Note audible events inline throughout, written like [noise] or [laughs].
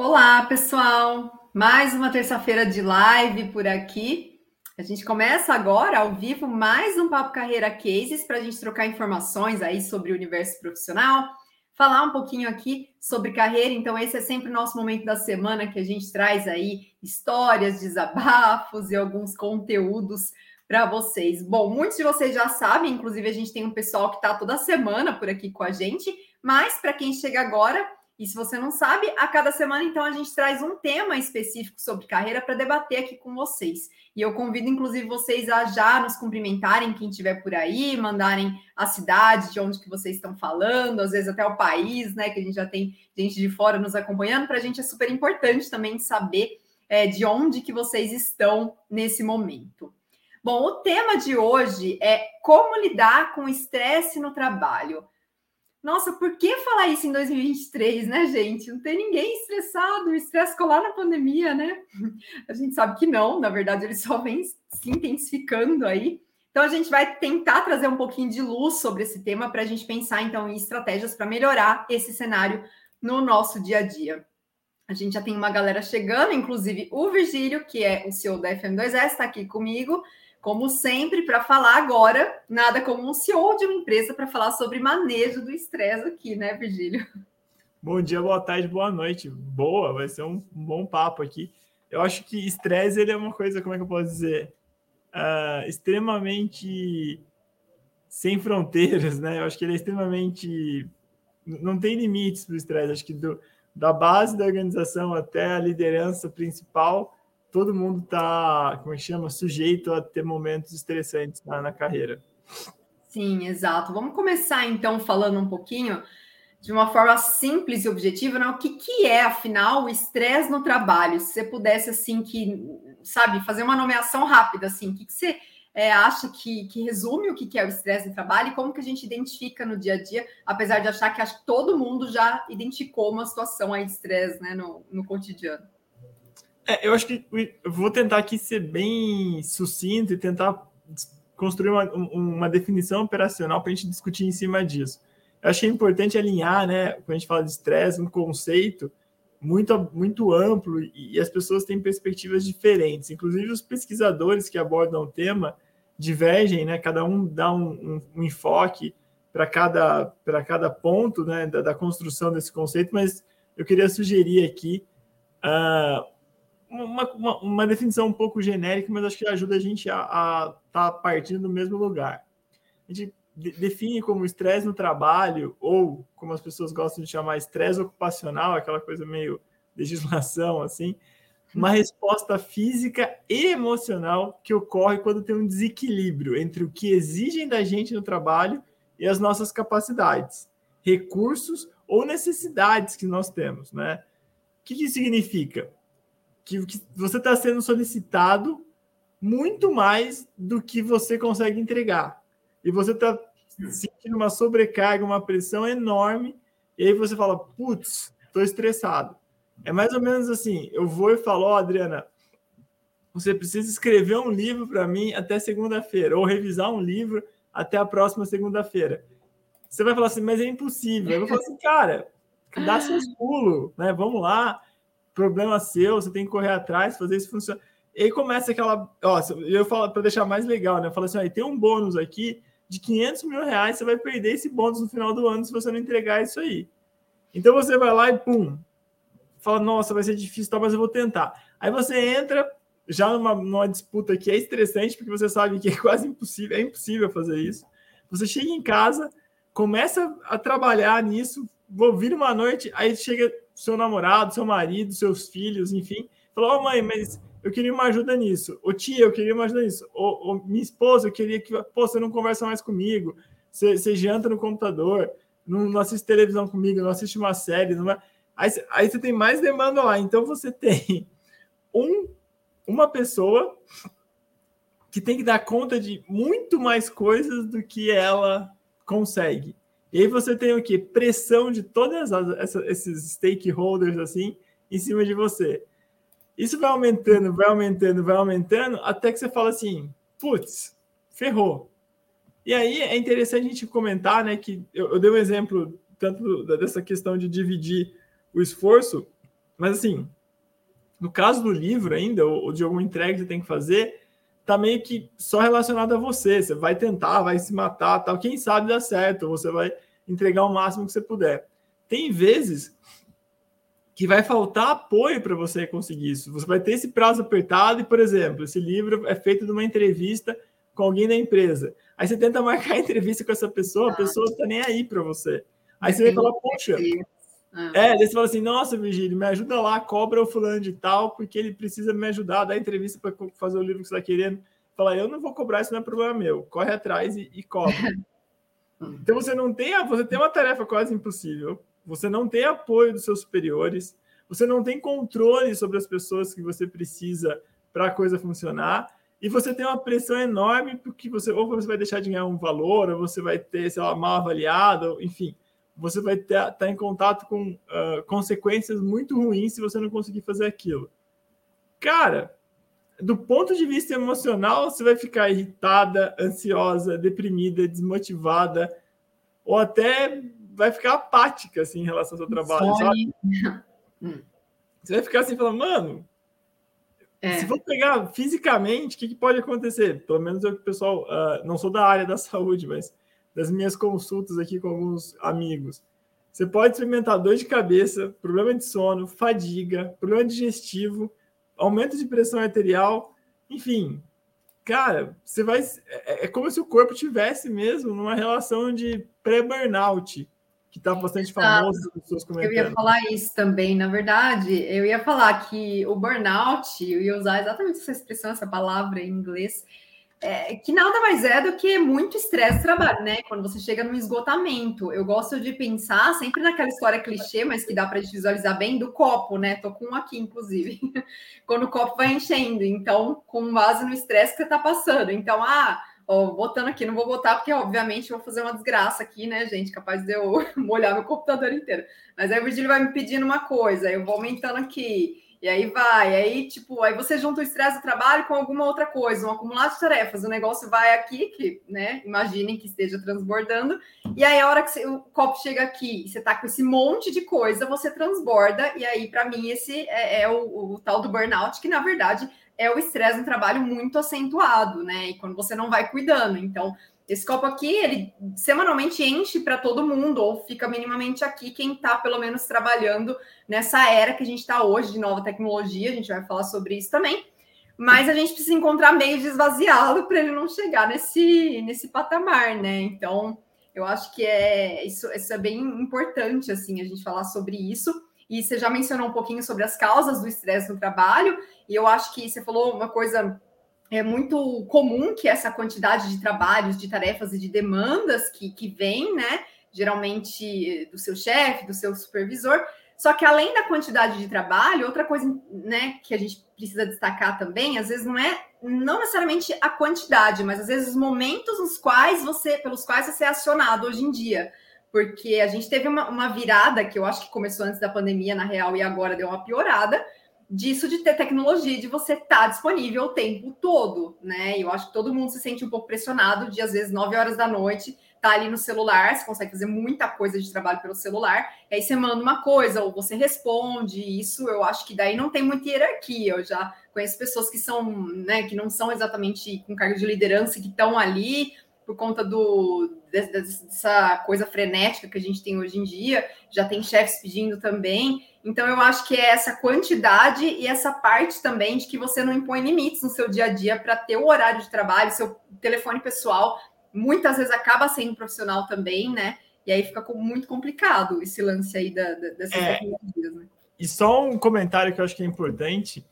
Olá, pessoal! Mais uma terça-feira de live por aqui. A gente começa agora ao vivo mais um Papo Carreira Cases para a gente trocar informações aí sobre o universo profissional, falar um pouquinho aqui sobre carreira. Então, esse é sempre o nosso momento da semana que a gente traz aí histórias, desabafos e alguns conteúdos para vocês. Bom, muitos de vocês já sabem, inclusive a gente tem um pessoal que está toda semana por aqui com a gente, mas para quem chega agora, e se você não sabe, a cada semana, então, a gente traz um tema específico sobre carreira para debater aqui com vocês. E eu convido, inclusive, vocês a já nos cumprimentarem, quem estiver por aí, mandarem a cidade de onde que vocês estão falando, às vezes até o país, né? Que a gente já tem gente de fora nos acompanhando. Para a gente é super importante também saber é, de onde que vocês estão nesse momento. Bom, o tema de hoje é como lidar com estresse no trabalho. Nossa, por que falar isso em 2023, né, gente? Não tem ninguém estressado, o estresse colar na pandemia, né? A gente sabe que não, na verdade, ele só vem se intensificando aí. Então, a gente vai tentar trazer um pouquinho de luz sobre esse tema para a gente pensar, então, em estratégias para melhorar esse cenário no nosso dia a dia. A gente já tem uma galera chegando, inclusive o Virgílio, que é o CEO da FM2S, está aqui comigo como sempre, para falar agora, nada como um CEO de uma empresa para falar sobre manejo do estresse aqui, né, Virgílio? Bom dia, boa tarde, boa noite. Boa, vai ser um bom papo aqui. Eu acho que estresse ele é uma coisa, como é que eu posso dizer? Uh, extremamente sem fronteiras, né? Eu acho que ele é extremamente. Não tem limites para o estresse. Acho que do, da base da organização até a liderança principal, todo mundo está, como é chama, sujeito a ter momentos estressantes na, na carreira. Sim, exato. Vamos começar então falando um pouquinho de uma forma simples e objetiva, né? O que, que é, afinal, o estresse no trabalho? Se você pudesse, assim, que, sabe, fazer uma nomeação rápida, assim, o que, que você é, acha que, que, resume o que, que é o estresse no trabalho e como que a gente identifica no dia a dia, apesar de achar que acho que todo mundo já identificou uma situação aí de estresse, né, no, no cotidiano? É, eu acho que eu vou tentar aqui ser bem sucinto e tentar construir uma, uma definição operacional para a gente discutir em cima disso. Eu achei importante alinhar, né, quando a gente fala de estresse, um conceito muito, muito amplo e, as pessoas têm perspectivas diferentes. Inclusive, os pesquisadores que abordam o tema divergem, né, cada um dá um, um, um enfoque para cada, cada ponto né, da, da, construção desse conceito, mas eu queria sugerir aqui. Uh, uma, uma, uma, definição um pouco genérica, mas acho que ajuda a gente a estar tá partindo do mesmo lugar. A gente define como estresse no trabalho, ou como as pessoas gostam de chamar, estresse ocupacional, aquela coisa meio [laughs] legislação, assim, uma resposta física e emocional que ocorre quando tem um desequilíbrio entre o que exigem da gente no trabalho e as nossas capacidades, recursos ou necessidades que nós temos, né? O que, que significa? Que, que você está sendo solicitado muito mais do que você consegue entregar. E você está sentindo uma sobrecarga, uma pressão enorme, e aí você fala, putz, estou estressado. É mais ou menos assim, eu vou e falo, oh, Adriana, você precisa escrever um livro para mim até segunda-feira, ou revisar um livro até a próxima segunda-feira. Você vai falar assim, mas é impossível. Eu vou falar assim, cara, dá seus pulos, né? Vamos lá problema seu, você tem que correr atrás, fazer isso funcionar. E aí começa aquela. Ó, eu falo para deixar mais legal, né? Eu falo assim: ó, tem um bônus aqui de 500 mil reais, você vai perder esse bônus no final do ano se você não entregar isso aí. Então você vai lá e pum, fala: nossa, vai ser difícil, tá, mas eu vou tentar. Aí você entra já numa, numa disputa que é estressante, porque você sabe que é [laughs] quase impossível, é impossível fazer isso. Você chega em casa, começa a trabalhar nisso, vou vir uma noite, aí chega seu namorado, seu marido, seus filhos, enfim, falou: oh, mãe, mas eu queria uma ajuda nisso. Ô tia, eu queria uma ajuda nisso. Ô, ô minha esposa, eu queria que. Pô, você não conversa mais comigo. Você, você janta no computador, não, não, assiste televisão comigo, não assiste uma série. Não aí, aí você tem mais demanda lá. Então você tem um, uma pessoa que tem que dar conta de muito mais coisas do que ela consegue. E aí você tem o que? Pressão de todos esses stakeholders assim em cima de você. Isso vai aumentando, vai aumentando, vai aumentando, até que você fala assim, putz, ferrou. E aí é interessante a gente comentar, né, que eu, eu dei um exemplo tanto dessa questão de dividir o esforço, mas assim, no caso do livro ainda, ou de alguma entrega que você tem que fazer, tá meio que só relacionado a você. Você vai tentar, vai se matar, tal. Quem sabe dá certo, você vai entregar o máximo que você puder. Tem vezes que vai faltar apoio para você conseguir isso. Você vai ter esse prazo apertado e, por exemplo, esse livro é feito de uma entrevista com alguém da empresa. Aí você tenta marcar a entrevista com essa pessoa, a pessoa não está nem aí para você. Aí você vai falar, poxa. É, daí você fala assim, nossa, Virgílio, me ajuda lá, cobra o fulano de tal, porque ele precisa me ajudar, dar entrevista para fazer o livro que você está querendo. Fala, eu não vou cobrar, isso não é problema meu. Corre atrás e, e cobra. [laughs] então você não tem, você tem uma tarefa quase impossível. Você não tem apoio dos seus superiores, você não tem controle sobre as pessoas que você precisa para a coisa funcionar. E você tem uma pressão enorme porque você ou você vai deixar de ganhar um valor, ou você vai ter, sei lá, mal avaliado, enfim você vai estar tá em contato com uh, consequências muito ruins se você não conseguir fazer aquilo. Cara, do ponto de vista emocional, você vai ficar irritada, ansiosa, deprimida, desmotivada, ou até vai ficar apática assim, em relação ao seu trabalho, sabe? Hum. Você vai ficar assim, falando, mano, é. se for pegar fisicamente, o que, que, pode acontecer? Pelo menos eu, pessoal, uh, não sou da área da [laughs] saúde, mas das minhas consultas aqui com alguns amigos. Você pode experimentar dor de cabeça, problema de sono, fadiga, problema digestivo, aumento de pressão arterial, enfim. Cara, você vai. É, é como se o corpo tivesse mesmo numa relação de pré-burnout, que está bastante famoso das pessoas comentando. Eu ia falar isso também, na verdade, eu ia falar que o burnout, eu ia usar exatamente essa expressão, essa palavra em inglês, é, que nada mais é do que muito estresse trabalho, né? Quando você chega no esgotamento. Eu gosto de pensar sempre naquela história clichê, mas que dá para visualizar bem, do copo, né? Tô com um aqui, inclusive. [laughs] Quando o copo vai enchendo. Então, com base no estresse que você tá passando. Então, ah, ó, botando aqui, não vou botar, porque obviamente vou fazer uma desgraça aqui, né, gente? Capaz de eu [laughs] molhar meu computador inteiro. Mas aí o Virgílio vai me pedindo uma coisa, eu vou aumentando aqui. E aí vai, aí tipo, aí você junta o estresse do trabalho com alguma outra coisa, um acumulado de tarefas, o negócio vai aqui, que, né, imaginem que esteja transbordando, e aí a hora que você, o copo chega aqui, você tá com esse monte de coisa, você transborda, e aí para mim esse é, é o, o, tal do burnout, que na verdade é o estresse no trabalho muito acentuado, né, e quando você não vai cuidando, então esse copo aqui, ele semanalmente enche para todo mundo, ou fica minimamente aqui quem está, pelo menos, trabalhando nessa era que a gente está hoje de nova tecnologia. A gente vai falar sobre isso também. Mas a gente precisa encontrar meios de esvaziá-lo para ele não chegar nesse, nesse patamar, né? Então, eu acho que é isso, isso é bem importante, assim, a gente falar sobre isso. E você já mencionou um pouquinho sobre as causas do estresse no trabalho, e eu acho que você falou uma coisa é muito comum que essa quantidade de trabalhos, de tarefas e de demandas que, que vem, né? Geralmente do seu chefe, do seu supervisor. Só que além da quantidade de trabalho, outra coisa né, que a gente precisa destacar também, às vezes não é não necessariamente a quantidade, mas às vezes os momentos nos quais você, pelos quais você é acionado hoje em dia. Porque a gente teve uma, uma virada que eu acho que começou antes da pandemia, na real, e agora deu uma piorada, disso de ter tecnologia, de você estar tá disponível o tempo todo, né? Eu acho que todo mundo se sente um pouco pressionado de, às vezes, 9 horas da noite, tá ali no celular, você consegue fazer muita coisa de trabalho pelo celular, aí você manda uma coisa, ou você responde, isso eu acho que daí não tem muita hierarquia, eu já conheço pessoas que são, né, que não são exatamente com cargo de liderança, que estão ali por conta do, dessa coisa frenética que a gente tem hoje em dia, já tem chefes pedindo também, então, eu acho que é essa quantidade e essa parte também de que você não impõe limites no seu dia a dia para ter o horário de trabalho, seu telefone pessoal, muitas vezes acaba sendo profissional também, né? E aí fica muito complicado esse lance aí da, da, dessas é, tecnologias, né? E só um comentário que eu acho que é importante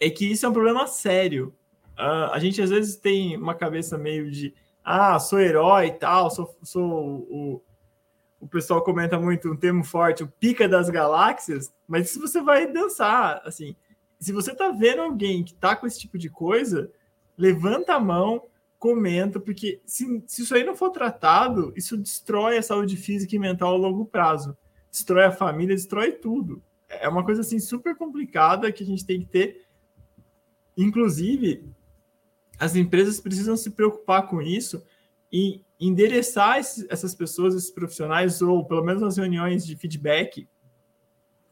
é que isso é um problema sério. Uh, a gente às vezes tem uma cabeça meio de ah, sou herói e tal, sou, sou o, o pessoal comenta muito um termo forte, o pica das galáxias, mas se você vai dançar, assim, se você tá vendo alguém que tá com esse tipo de coisa, levanta a mão, comenta, porque se, se isso aí não for tratado, isso destrói a saúde física e mental a longo prazo, destrói a família, destrói tudo. É uma coisa assim super complicada que a gente tem que ter. Inclusive, as empresas precisam se preocupar com isso e endereçar esses, essas pessoas, esses profissionais, ou pelo menos nas reuniões de feedback,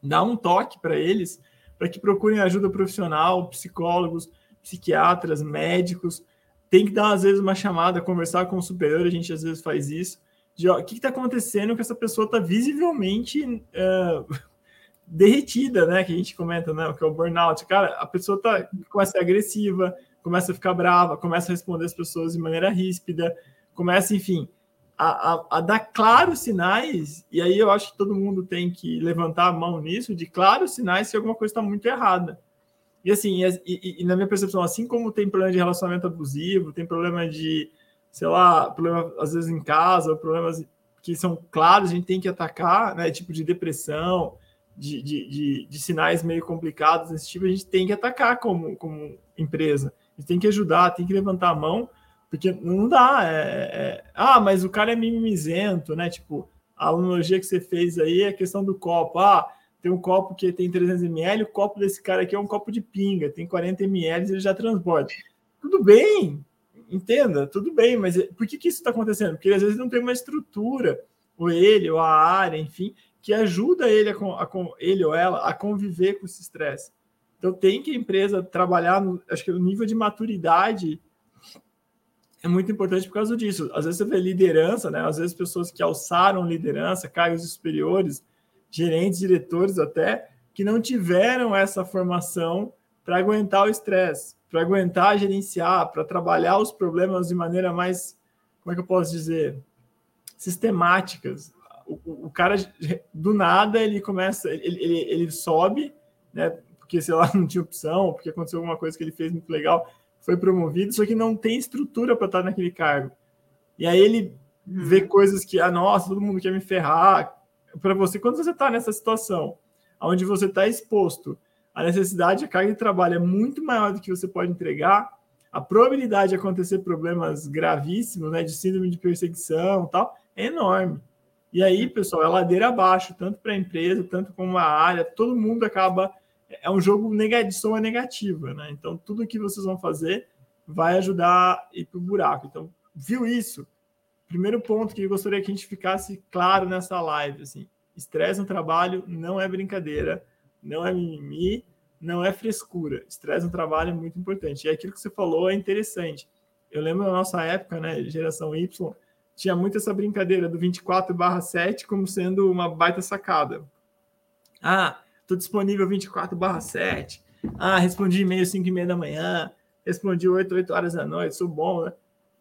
dá um toque para eles, para que procurem ajuda profissional, psicólogos, psiquiatras, médicos. Tem que dar, às vezes, uma chamada, conversar com o superior, a gente às vezes faz isso. De, ó, o que está acontecendo que essa pessoa está visivelmente uh, [laughs] derretida, né? Que a gente comenta, né? Que é o burnout. Cara, a pessoa tá, começa a ser agressiva, começa a ficar brava, começa a responder as pessoas de maneira ríspida, começa, enfim, a, a, a, dar claros sinais, e aí eu acho que todo mundo tem que levantar a mão nisso, de claros sinais se alguma coisa está muito errada. E assim, e, e, e, na minha percepção, assim como tem problema de relacionamento abusivo, tem problema de, sei lá, problema às vezes em casa, problemas que são claros, a gente tem que atacar, né? Tipo de depressão, de, de, de, de sinais meio complicados desse tipo, a gente tem que atacar como, como empresa. A gente tem que ajudar, tem que levantar a mão, porque não dá. É, é, ah, mas o cara é mimizento, né? Tipo, a analogia que você fez aí é a questão do copo. Ah, tem um copo que tem 300 ml, o copo desse cara aqui é um copo de pinga, tem 40 ml, ele já transporta. Tudo bem, entenda, tudo bem, mas é, por que, que isso está acontecendo? Porque às vezes não tem uma estrutura, ou ele, ou a área, enfim, que ajuda ele, a, a, ele ou ela a conviver com esse estresse. Então tem que a empresa trabalhar, no, acho que o nível de maturidade é muito importante por causa disso. Às vezes você vê liderança, né? Às vezes pessoas que alçaram liderança, cargos superiores, gerentes, diretores até, que não tiveram essa formação para aguentar o estresse, para aguentar gerenciar, para trabalhar os problemas de maneira mais, como é que eu posso dizer, sistemáticas. O, o cara, do nada, ele começa, ele, ele, ele sobe, né? Porque, sei lá, [laughs] não tinha opção, porque aconteceu alguma coisa que ele fez muito legal foi promovido, só que não tem estrutura para estar naquele cargo. E aí ele uhum. vê coisas que, ah, nossa, todo mundo quer me ferrar. Para você, quando você está nessa situação, onde você está exposto à necessidade, a carga de trabalho é muito maior do que você pode entregar, a probabilidade de acontecer problemas gravíssimos, né, de síndrome de perseguição tal, é enorme. E aí, pessoal, é ladeira abaixo, tanto para a empresa, tanto como a área, todo mundo acaba é um jogo de soma negativa, né? Então, tudo que vocês vão fazer vai ajudar a ir para o buraco. Então, viu isso? Primeiro ponto que eu gostaria que a gente ficasse claro nessa live, assim, estresse no trabalho não é brincadeira, não é mimimi, não é frescura. Estresse no trabalho é muito importante. E aquilo que você falou é interessante. Eu lembro na nossa época, né, geração Y, tinha muito essa brincadeira do 24/7 como sendo uma baita sacada. Ah, Estou disponível 24/7. Ah, respondi e-mail 5 e meia da manhã. Respondi 8, 8 horas da noite. Sou bom, né?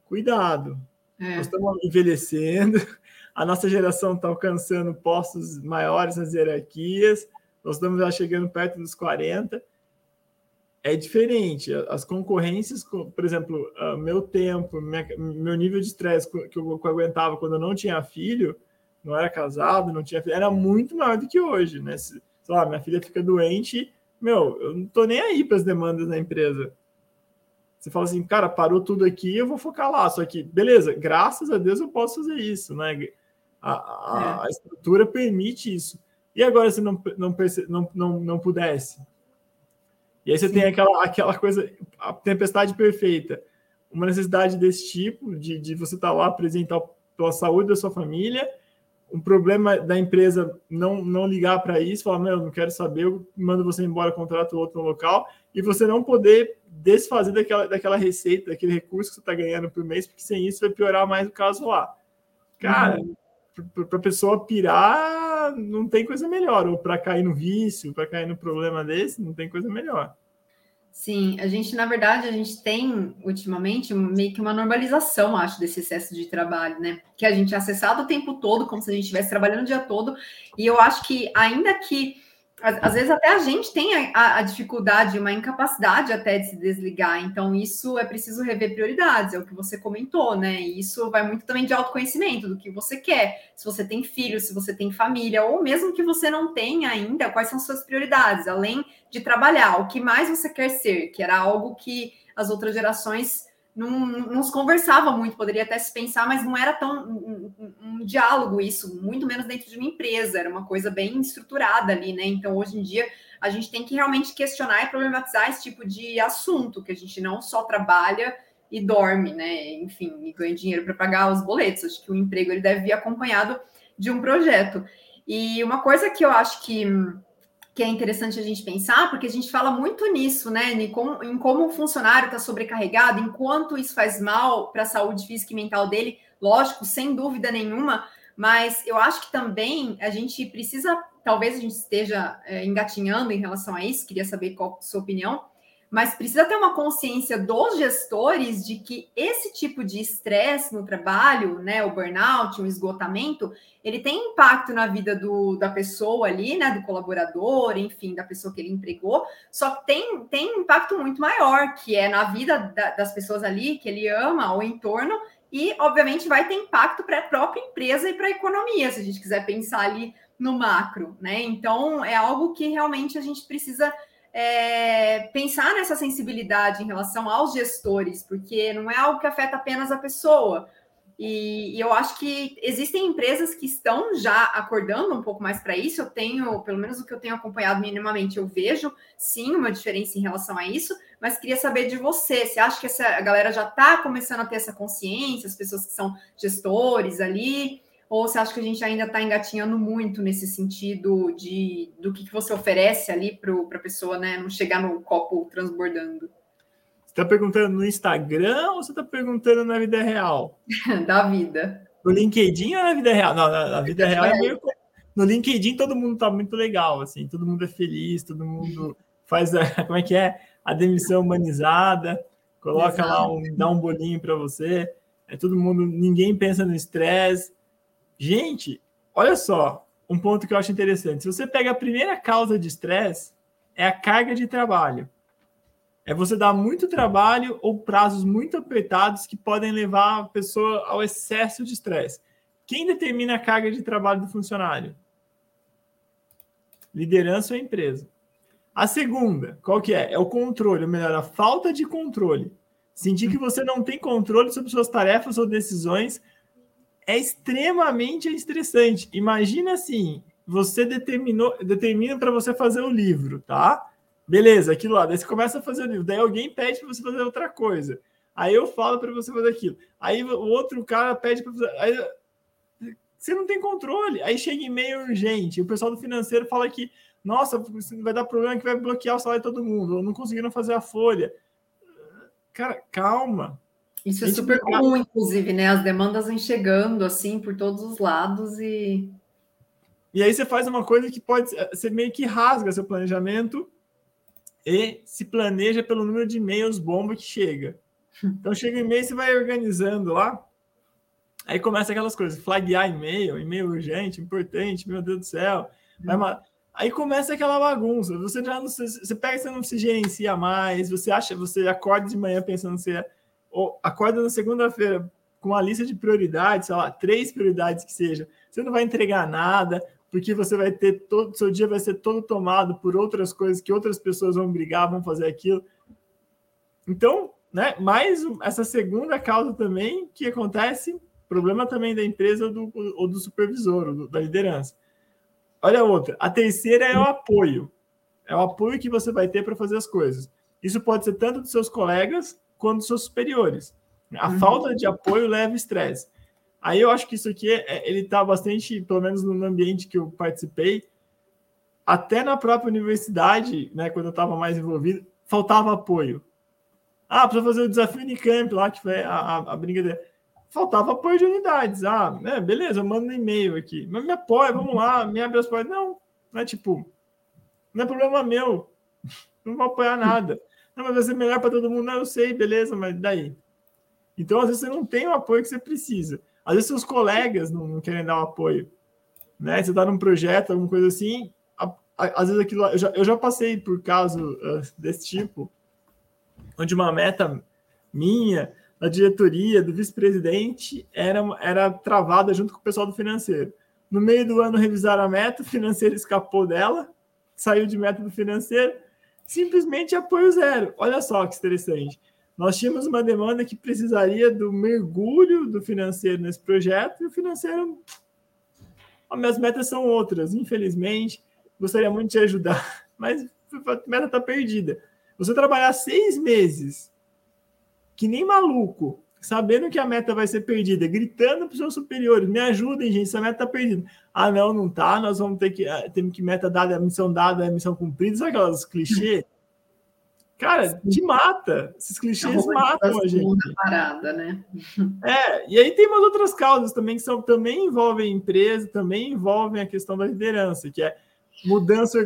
Cuidado. É. Nós estamos envelhecendo. A nossa geração está alcançando postos maiores nas hierarquias. Nós estamos já chegando perto dos 40. É diferente. As concorrências, por exemplo, meu tempo, meu nível de estresse que eu aguentava quando eu não tinha filho, não era casado, não tinha filho, era muito maior do que hoje, né? Lá, minha filha fica doente, meu, eu não tô nem aí para as demandas da empresa. Você fala assim, cara, parou tudo aqui, eu vou focar lá. Só que, beleza, graças a Deus eu posso fazer isso, né? A, a, é. a estrutura permite isso. E agora se não, não, não, não, não pudesse? E aí você Sim. tem aquela, aquela coisa, a tempestade perfeita. Uma necessidade desse tipo, de, de você estar tá lá apresentar pela saúde da sua família, um problema da empresa não, não ligar para isso, falar, meu, não quero saber, eu mando você embora, contrato outro local, e você não poder desfazer daquela, daquela receita, daquele recurso que você está ganhando por mês, porque sem isso vai piorar mais o caso lá. Cara, uhum. para a pessoa pirar, não tem coisa melhor, ou para cair no vício, para cair no problema desse, não tem coisa melhor. Sim, a gente, na verdade, a gente tem ultimamente meio que uma normalização, acho, desse excesso de trabalho, né? Que a gente é acessado o tempo todo, como se a gente estivesse trabalhando o dia todo, e eu acho que, ainda que às vezes até a gente tem a, a, dificuldade, uma incapacidade até de se desligar. Então, isso é preciso rever prioridades, é o que você comentou, né? E isso vai muito também de autoconhecimento, do que você quer. Se você tem filhos, se você tem família, ou mesmo que você não tenha ainda, quais são suas prioridades, além de trabalhar, o que mais você quer ser, que era algo que as outras gerações não, não se conversava muito, poderia até se pensar, mas não era tão um, um, um, diálogo isso, muito menos dentro de uma empresa, era uma coisa bem estruturada ali, né? Então, hoje em dia, a gente tem que realmente questionar e problematizar esse tipo de assunto, que a gente não só trabalha e dorme, né? Enfim, e ganha dinheiro para pagar os boletos. Acho que o emprego ele deve vir acompanhado de um projeto. E uma coisa que eu acho que que é interessante a gente pensar, porque a gente fala muito nisso, né? Em como, em como o funcionário está sobrecarregado, enquanto isso faz mal para a saúde física e mental dele, lógico, sem dúvida nenhuma, mas eu acho que também a gente precisa, talvez a gente esteja é, engatinhando em relação a isso, queria saber qual a sua opinião, mas precisa ter uma consciência dos gestores de que esse tipo de estresse no trabalho, né, o burnout, o esgotamento, ele tem impacto na vida do, da pessoa ali, né, do colaborador, enfim, da pessoa que ele empregou, só que tem, tem impacto muito maior, que é na vida da, das pessoas ali, que ele ama, o entorno, e, obviamente, vai ter impacto para a própria empresa e para a economia, se a gente quiser pensar ali no macro, né? Então, é algo que realmente a gente precisa é, pensar nessa sensibilidade em relação aos gestores, porque não é algo que afeta apenas a pessoa. E, e eu acho que existem empresas que estão já acordando um pouco mais para isso. Eu tenho, pelo menos o que eu tenho acompanhado minimamente, eu vejo sim uma diferença em relação a isso, mas queria saber de você. Você acha que essa galera já está começando a ter essa consciência, as pessoas que são gestores ali? Ou você acha que a gente ainda está engatinhando muito nesse sentido de do que, que você oferece ali para a pessoa né, não chegar no copo transbordando? Você está perguntando no Instagram ou você está perguntando na vida real? [laughs] da vida. No LinkedIn ou na vida real? Não, na, na vida real é meio. No LinkedIn todo mundo está muito legal, assim, todo mundo é feliz, todo mundo faz a, [laughs] como é que é? A demissão humanizada, coloca Exato. lá um, dá um bolinho para você. É todo mundo, ninguém pensa no estresse Gente, olha só, um ponto que eu acho interessante. Se você pega a primeira causa de estresse, é a carga de trabalho. É você dar muito trabalho ou prazos muito apertados que podem levar a pessoa ao excesso de estresse. Quem determina a carga de trabalho do funcionário? Liderança ou empresa. A segunda, qual que é? É o controle, ou melhor, a falta de controle. Sentir que você não tem controle sobre suas tarefas ou decisões é extremamente estressante. Imagina assim, você determinou, determina para você fazer o livro, tá? Beleza, aquilo lá. Daí você começa a fazer o livro. Daí alguém pede para você fazer outra coisa. Aí eu falo para você fazer aquilo. Aí o outro cara pede para fazer. Aí, você não tem controle. Aí chega e-mail urgente. O pessoal do financeiro fala que, nossa, vai dar problema que vai bloquear o salário de todo mundo. Ou não conseguiram fazer a folha. Cara, calma. Isso é super comum, inclusive, né? As demandas vêm chegando assim por todos os lados e. E aí você faz uma coisa que pode ser meio que rasga seu planejamento e se planeja pelo número de e-mails bomba que chega. [laughs] Então chega o e-mail, você vai organizando lá. Aí começa aquelas coisas, flaguear e-mail, e-mail urgente, importante, meu Deus do céu. Uhum. Aí começa aquela bagunça. Você já não, você pega, você não se gerencia mais, você acha, você acorda de manhã pensando que você acorda na segunda-feira com uma lista de prioridades, sei lá, três prioridades que seja, você não vai entregar nada, porque você vai ter todo, seu dia vai ser todo tomado por outras coisas que outras pessoas vão brigar, vão fazer aquilo. Então, né, mais essa segunda causa também que acontece, problema também da empresa ou do, ou do supervisor, ou do, da liderança. Olha a outra. A terceira é o apoio. É o apoio que você vai ter para fazer as coisas. Isso pode ser tanto dos seus colegas, quanto seus superiores. A uhum. falta de apoio leva estresse. Aí eu acho que isso aqui é, ele está bastante, pelo menos no ambiente que eu participei, até na própria universidade, né, quando eu estava mais envolvido, faltava apoio. Ah, precisa fazer o desafio Unicamp lá, que foi a, a, a brincadeira. Faltava apoio de unidades. Ah, é, beleza, eu mando um e-mail aqui. Mas me apoia, vamos lá, me abre as portas. Não, não é tipo, não é problema meu. [laughs] Não vou apoiar nada. Não, mas vai ser melhor para todo mundo. Não, eu sei, beleza, mas daí? Então, às vezes, você não tem o apoio que você precisa. Às vezes, seus colegas não, não querem dar o apoio. Né? Você está num projeto, alguma coisa assim. A, a, às vezes, aquilo. Eu já, eu já passei por caso uh, desse tipo, onde uma meta minha, da diretoria, do vice-presidente, era, era travada junto com o pessoal do financeiro. No meio do ano, revisaram a meta, o financeiro escapou dela, saiu de meta do financeiro simplesmente apoio zero. Olha só que interessante. Nós tínhamos uma demanda que precisaria do mergulho do financeiro nesse projeto e o financeiro. As minhas metas são outras, infelizmente. Gostaria muito de ajudar, [laughs] mas a meta está perdida. Você trabalhar seis meses, que nem maluco, sabendo que a meta vai ser perdida, gritando para os seus superiores, me ajudem, gente, essa meta está perdida. Ah, não, não tá, nós vamos ter que, ah, temos que meta dada, a missão dada, a missão cumprida, sabe aquelas clichês? Cara, te mata. Esses clichês matam a gente. Parada, né? É, e aí tem umas outras causas também que são, também envolvem empresa, também envolvem a questão da liderança, que é mudança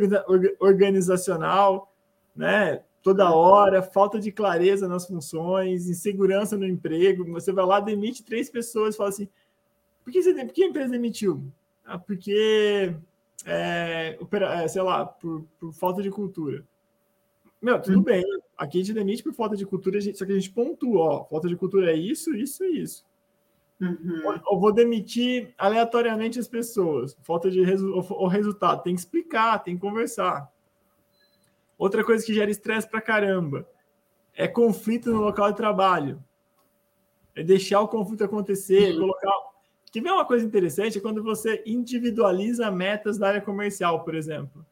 organizacional, né? Toda hora, falta de clareza nas funções, insegurança no emprego. Você vai lá, demite três pessoas e fala assim: por que, você, por que a empresa demitiu? Ah, porque, é, é, sei lá, por, por falta de cultura. Meu, tudo hum. bem. Aqui a gente demite por falta de cultura, só que a gente pontua, ó, falta de cultura é isso, isso e isso. Uhum. Ou, vou demitir aleatoriamente as pessoas. Falta de resu o resultado. Tem que explicar, tem que conversar. Outra coisa que gera estresse pra caramba é conflito no local de trabalho. É deixar o conflito acontecer, uhum. colocar. Que vem uma coisa interessante é quando você individualiza metas da área comercial, por exemplo.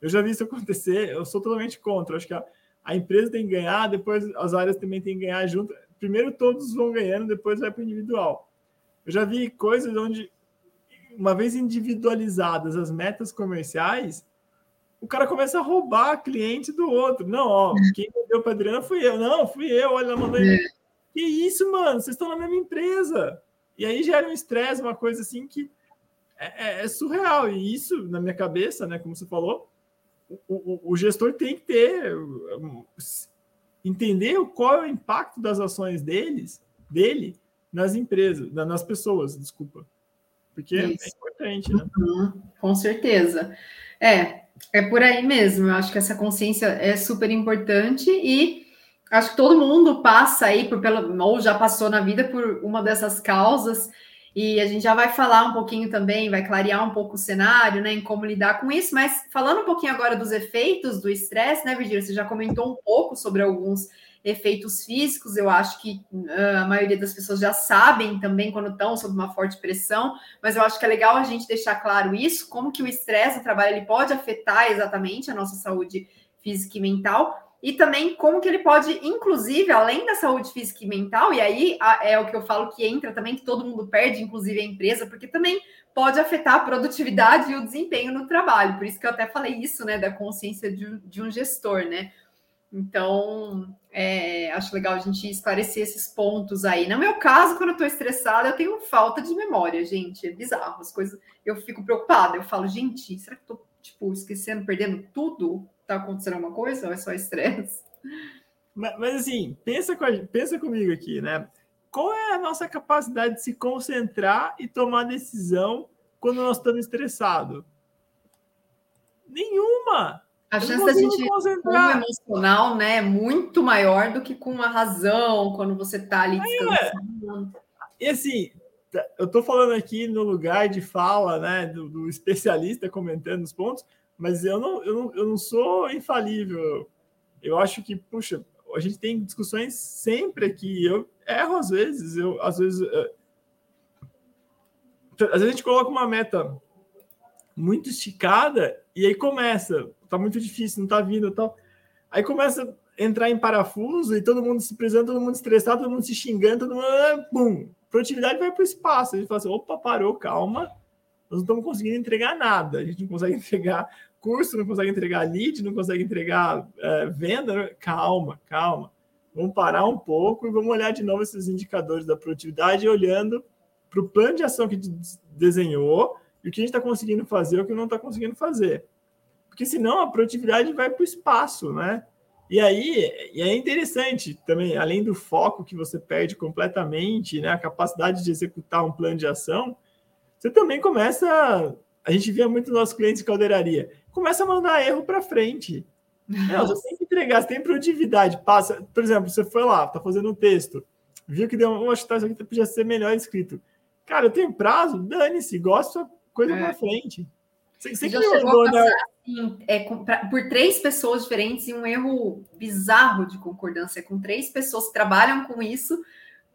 Eu já vi isso acontecer, eu sou totalmente contra. Acho que a, a empresa tem que ganhar, depois as áreas também têm que ganhar junto. Primeiro todos vão ganhando, depois vai para o individual. Eu já vi coisas onde, uma vez individualizadas as metas comerciais, o cara começa a roubar cliente do outro. Não, ó, quem deu para Adriana fui eu. Não, fui eu. Olha, ela mandou. É. Que isso, mano? Vocês estão na mesma empresa. E aí gera um estresse, uma coisa assim que é, é, é, surreal. E isso, na minha cabeça, né, como você falou, o, o, gestor tem que ter entender qual é o impacto das ações deles, dele nas empresas, nas pessoas, desculpa. Porque é Isso. é importante, né? Uhum, com certeza. É, é por aí mesmo. Eu acho que essa consciência é super importante e acho que todo mundo passa aí por pelo ou já passou na vida por uma dessas causas e a gente já vai falar um pouquinho também, vai clarear um pouco o cenário, né, em como lidar com isso, mas falando um pouquinho agora dos efeitos do estresse, né, Virgínia, você já comentou um pouco sobre alguns efeitos físicos, eu acho que uh, a maioria das pessoas já sabem também quando estão sob uma forte pressão, mas eu acho que é legal a gente deixar claro isso, como que o estresse no trabalho ele pode afetar exatamente a nossa saúde física e mental, e também como que ele pode, inclusive, além da saúde física e mental, e aí é o que eu falo que entra também, que todo mundo perde, inclusive a empresa, porque também pode afetar a produtividade e o desempenho no trabalho. Por isso que eu até falei isso, né, da consciência de, de um gestor, né? Então, é, acho legal a gente esclarecer esses pontos aí. No meu caso, quando eu tô estressada, eu tenho falta de memória, gente. É bizarro. As coisas. Eu fico preocupada. Eu falo, gente, será que tô, tipo, esquecendo, perdendo tudo? Tá acontecendo alguma coisa ou é só estresse? Mas, mas, assim, pensa, com a, pensa comigo aqui, né? Qual é a nossa capacidade de se concentrar e tomar decisão quando nós estamos estressados? Nenhuma! A chance da gente concentrar. com emocional, né, é muito maior do que com a razão, quando você está ali descansando. É. E assim, eu estou falando aqui no lugar de fala, né, do, do especialista comentando os pontos, mas eu não, eu não, eu não sou infalível. Eu acho que, puxa, a gente tem discussões sempre aqui. Eu erro às vezes, eu às vezes. Eh, às vezes a gente coloca uma meta muito esticada e aí começa, tá muito difícil, não tá vindo tal. Aí começa a entrar em parafuso e todo mundo se precisando, todo mundo estressado, todo mundo se xingando, todo mundo. Ah, bum! Produtividade vai para o espaço. A gente fala assim: opa, parou, calma nós não estamos conseguindo entregar nada. A gente não consegue entregar curso, não consegue entregar lead, não consegue entregar é, venda. Calma, calma. Vamos parar um pouco e vamos olhar de novo esses indicadores da produtividade, olhando para o plano de ação que a gente desenhou e o que a gente está conseguindo fazer e o que não está conseguindo fazer. Porque senão a produtividade vai para o espaço, né? E aí e é interessante também, além do foco que você perde completamente, né, a capacidade de executar um plano de ação, você também começa. A gente via muito nossos clientes de caldeiraria. Começa a mandar erro para frente. Não, você tem que entregar, você tem produtividade. Passa, por exemplo, você foi lá, tá fazendo um texto, viu que deu uma acho que isso aqui podia ser melhor escrito. Cara, eu tenho prazo, dane-se, gosto coisa é. para frente. Você, você já chegou a passar, assim, é, pra, por três pessoas diferentes e um erro bizarro de concordância com três pessoas que trabalham com isso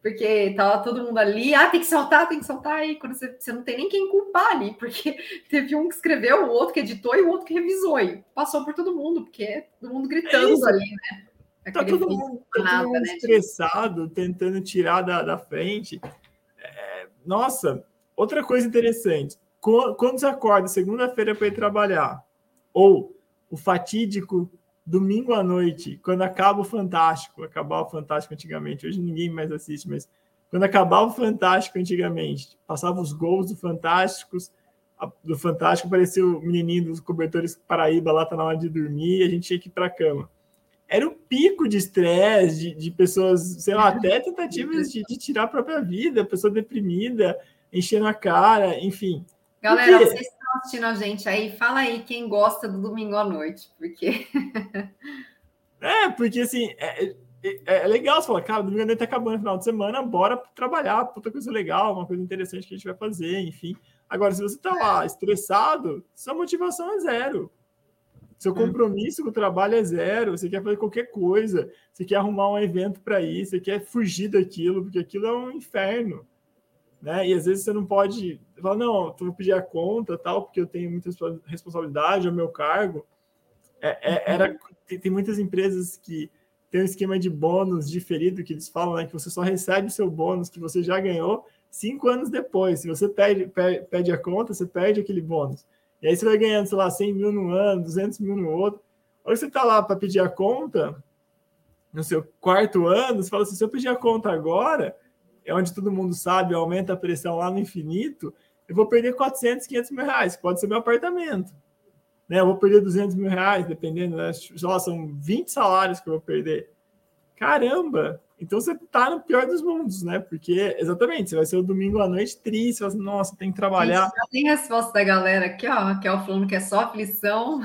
porque tava todo mundo ali, ah, tem que saltar, tem que saltar, e quando você, você não tem nem quem culpar ali, [laughs] porque teve um que escreveu, o outro que editou e o outro que revisou, e passou por todo mundo, porque todo mundo gritando é ali, né? tá todo mundo, tá nada, todo mundo né, estressado, tentando tirar da, da frente. É, nossa, outra coisa interessante. Quando você acorda segunda-feira para ir trabalhar, ou o fatídico domingo à noite, quando acaba o Fantástico, acabava o Fantástico antigamente, hoje ninguém mais assiste, mas quando acabava o Fantástico antigamente, passava os gols do Fantásticos, do Fantástico, aparecia o menininho dos cobertores Paraíba lá, tá na hora de dormir, e a gente tinha que ir para a cama. Era o um pico de estresse, de, de, pessoas, sei lá, até tentativas de, de, tirar a própria vida, pessoa deprimida, enchendo a cara, enfim. Galera, vocês estão assistindo a gente aí, fala aí quem gosta do domingo à noite, porque. [laughs] é, porque assim, é, é, é, legal você falar, cara, domingo à noite tá acabando no final de semana, bora trabalhar, puta coisa legal, uma coisa interessante que a gente vai fazer, enfim. Agora, se você tá lá estressado, sua motivação é zero. Seu hum. compromisso com o trabalho é zero. Você quer fazer qualquer coisa, você quer arrumar um evento para ir, você quer fugir daquilo, porque aquilo é um inferno. Né? E às vezes você não pode falar, não, eu vou pedir a conta, tal, porque eu tenho muita responsabilidade, é o meu cargo. É, é, uhum. era, tem, tem, muitas empresas que tem um esquema de bônus diferido que eles falam, né, que você só recebe o seu bônus que você já ganhou cinco anos depois. Se você pede, pede, pede a conta, você perde aquele bônus. E aí você vai ganhando, sei lá, 100 mil no ano, 200 mil no outro. Olha você está lá para pedir a conta, no seu quarto ano, você fala assim, se eu pedir a conta agora, é onde todo mundo sabe, aumenta a pressão lá no infinito, eu vou perder 400, 500 mil reais, pode ser meu apartamento. Né? Eu vou perder 200 mil reais, dependendo, né? são 20 salários que eu vou perder. Caramba! Então você tá no pior dos mundos, né? Porque, exatamente, você vai ser o domingo à noite triste, assim, nossa, tem que trabalhar. Já tem resposta da galera aqui, ó, que é o falando que é só aflição.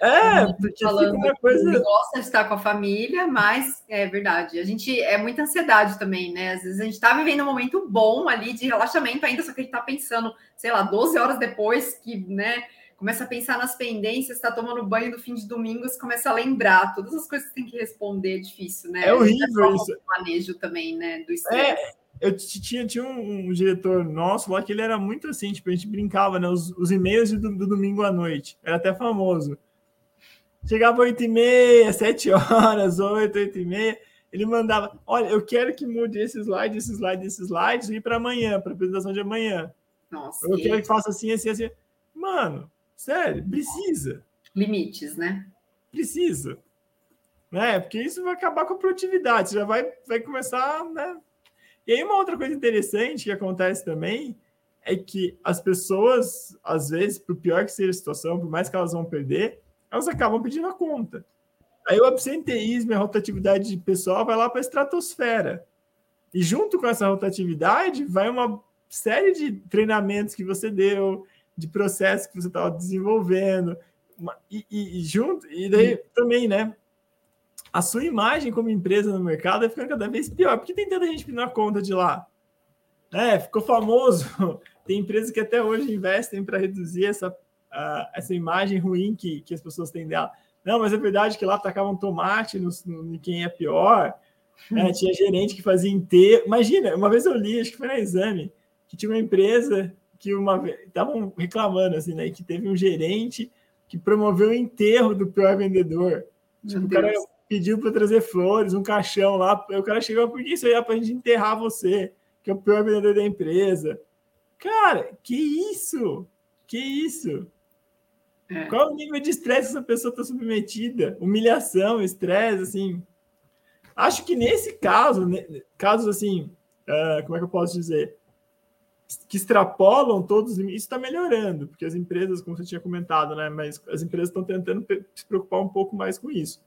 É, [laughs] porque falando uma coisa. gosta de estar com a família, mas é verdade. A gente é muita ansiedade também, né? Às vezes a gente tá vivendo um momento bom ali de relaxamento ainda, só que a gente tá pensando, sei lá, 12 horas depois que, né? Começa a pensar nas pendências, está tomando banho no fim de domingo, você começa a lembrar todas as coisas que tem que responder, é difícil, né? É horrível isso. O manejo também, né, do estresse. É, eu tinha, tinha um, um, diretor nosso lá que ele era muito assim, tipo, a gente brincava, né, os, os e-mails do, do, domingo à noite, era até famoso. Chegava 8 e meia, 7 horas, 8, 8 e meia, ele mandava, olha, eu quero que mude esse slide, esse slide, esse slide, e para amanhã, para apresentação de amanhã. Nossa. Eu quero que faça assim, assim, assim. Mano, Sério, precisa. Limites, né? Precisa. Né? Porque isso vai acabar com a produtividade, já vai, vai começar, né? E aí uma outra coisa interessante que acontece também é que as pessoas, às vezes, por pior que seja a situação, por mais que elas vão perder, elas acabam pedindo a conta. Aí o absenteísmo e a rotatividade pessoal vai lá para a estratosfera. E junto com essa rotatividade vai uma série de treinamentos que você deu, de processo que você estava desenvolvendo. E, e, e, junto, e daí também, né? A sua imagem como empresa no mercado vai ficando cada vez pior, porque tem tanta gente pedindo a conta de lá. É, ficou famoso. [laughs] Tem empresas que até hoje investem para reduzir essa, uh, essa imagem ruim que, que as pessoas têm dela. Não, mas é verdade que lá tacavam tomate no, no, quem é pior. É, [laughs] tinha gerente que fazia inteiro. Imagina, uma vez eu li, acho que foi na exame, que tinha uma empresa que uma vez estavam reclamando assim, né? Que teve um gerente que promoveu o enterro do pior vendedor. Tipo, o cara pediu para trazer flores, um caixão lá. O cara chegou, por que isso aí é para a gente enterrar você, que é o pior vendedor da empresa. Cara, que isso? Que isso? É. Qual o nível de estresse essa pessoa está submetida? Humilhação, estresse, assim. Acho que nesse caso, casos assim, uh, como é que eu posso dizer? Que extrapolam todos, isso está melhorando, porque as empresas, como você tinha comentado, né? Mas as empresas estão tentando se preocupar um pouco mais com isso.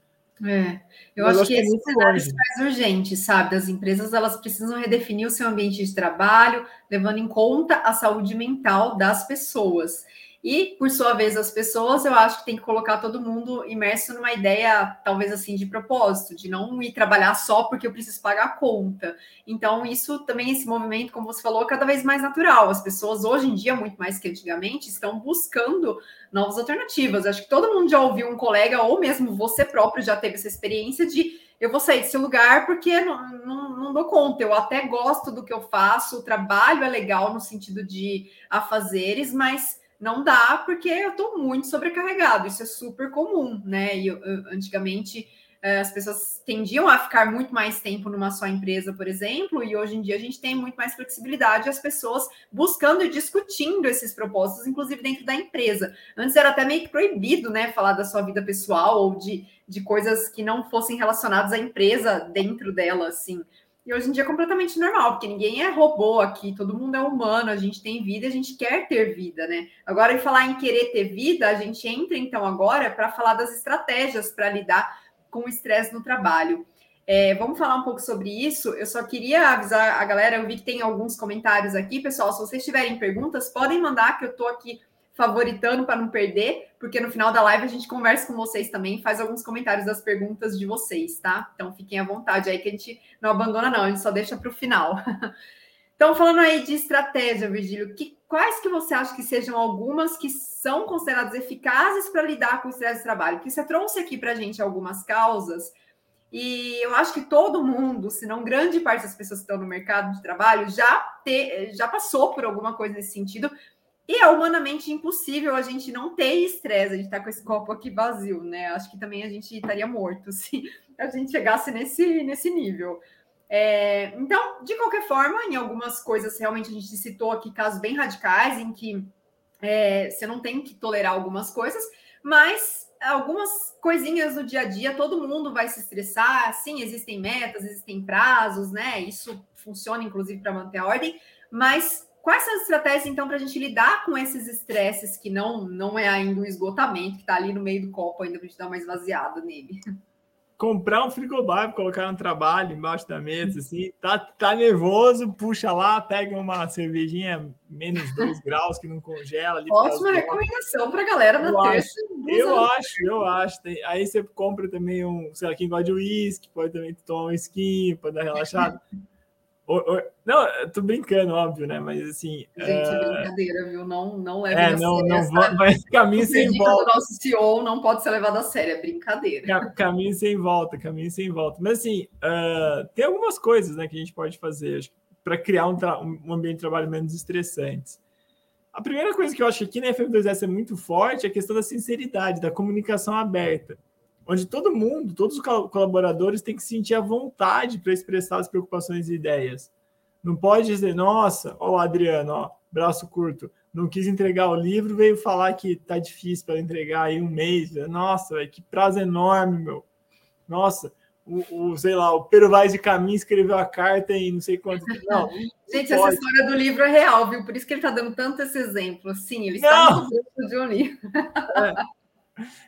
É, eu acho, acho que, que esse cenário é mais urgente, sabe? As empresas elas precisam redefinir o seu ambiente de trabalho, levando em conta a saúde mental das pessoas. E, por sua vez, as pessoas, eu acho que tem que colocar todo mundo imerso numa ideia, talvez assim, de propósito, de não ir trabalhar só porque eu preciso pagar a conta. Então, isso também, esse movimento, como você falou, é cada vez mais natural. As pessoas, hoje em dia, muito mais que antigamente, estão buscando novas alternativas. Acho que todo mundo já ouviu um colega, ou mesmo você próprio já teve essa experiência de eu vou sair desse lugar porque não, não, não, dou conta. Eu até gosto do que eu faço, o trabalho é legal no sentido de afazeres, mas não dá porque eu estou muito sobrecarregado. Isso é super comum, né? E eu, eu, antigamente é, as pessoas tendiam a ficar muito mais tempo numa só empresa, por exemplo, e hoje em dia a gente tem muito mais flexibilidade, as pessoas buscando e discutindo esses propósitos, inclusive dentro da empresa. Antes era até meio que proibido, né, falar da sua vida pessoal ou de, de coisas que não fossem relacionadas à empresa dentro dela, assim. E hoje em dia é completamente normal, porque ninguém é robô aqui, todo mundo é humano, a gente tem vida, a gente quer ter vida, né? Agora, em falar em querer ter vida, a gente entra então agora para falar das estratégias para lidar com o estresse no trabalho. É, vamos falar um pouco sobre isso. Eu só queria avisar a galera, eu vi que tem alguns comentários aqui, pessoal. Se vocês tiverem perguntas, podem mandar, que eu estou aqui favoritando para não perder, porque no final da live a gente conversa com vocês também, faz alguns comentários das perguntas de vocês, tá? Então fiquem à vontade aí que a gente não abandona, não, a gente só deixa para o final. [laughs] Então, falando aí de estratégia, Virgílio, que, quais que você acha que sejam algumas que são consideradas eficazes para lidar com o estresse do trabalho? Que você trouxe aqui para a gente algumas causas, e eu acho que todo mundo, se não grande parte das pessoas que estão no mercado de trabalho, já, te, já passou por alguma coisa nesse sentido, e é humanamente impossível a gente não ter estresse, a gente está com esse copo aqui vazio, né? Acho que também a gente estaria morto [laughs] se a gente chegasse nesse, nesse nível. É, então, de qualquer forma, em algumas coisas realmente a gente citou aqui casos bem radicais em que é, você não tem que tolerar algumas coisas, mas algumas coisinhas no dia a dia, todo mundo vai se estressar. Sim, existem metas, existem prazos, né? Isso funciona, inclusive, para manter a ordem, mas quais são as estratégias, então, para a gente lidar com esses estresses que não, não é ainda um esgotamento, que está ali no meio do copo ainda para a gente dar uma esvaziada nele? comprar um frigobar, colocar no trabalho, embaixo da mesa, assim, tá, tá nervoso, puxa lá, pega uma cervejinha menos 2 [laughs] graus que não congela. Ali Ótima recomendação para a galera da eu terça. Acho, eu acho, eu acho. Tem, aí você compra também um, sei lá, quem gosta de uísque, pode também tomar um esquinho para dar relaxado. Não, eu tô brincando, óbvio, né? Mas assim. Gente, é, é brincadeira, viu? Não, não é, a não, sério. Não vai, mas [laughs] caminho sem volta. O nosso CEO não pode ser levado a sério, é brincadeira. Caminho sem volta, caminho sem volta. Mas assim, uh, tem algumas coisas né, que a gente pode fazer para criar um, um, ambiente de trabalho menos estressante. A primeira coisa que eu acho que aqui na FM2S é muito forte é a questão da sinceridade, da comunicação aberta onde todo mundo, todos os colaboradores têm que sentir a vontade para expressar as preocupações e ideias. Não pode dizer, nossa, ó o Adriano, ó, braço curto, não quis entregar o livro, veio falar que tá difícil para entregar aí um mês. Nossa, véio, que prazo enorme, meu. Nossa, o, o, sei lá, o Pero Vaz de Caminho escreveu a carta em não sei quanto. [laughs] Não, Gente, essa história do livro é real, viu? Por isso que ele está dando tanto esse exemplo. Sim, ele está no de um livro. É.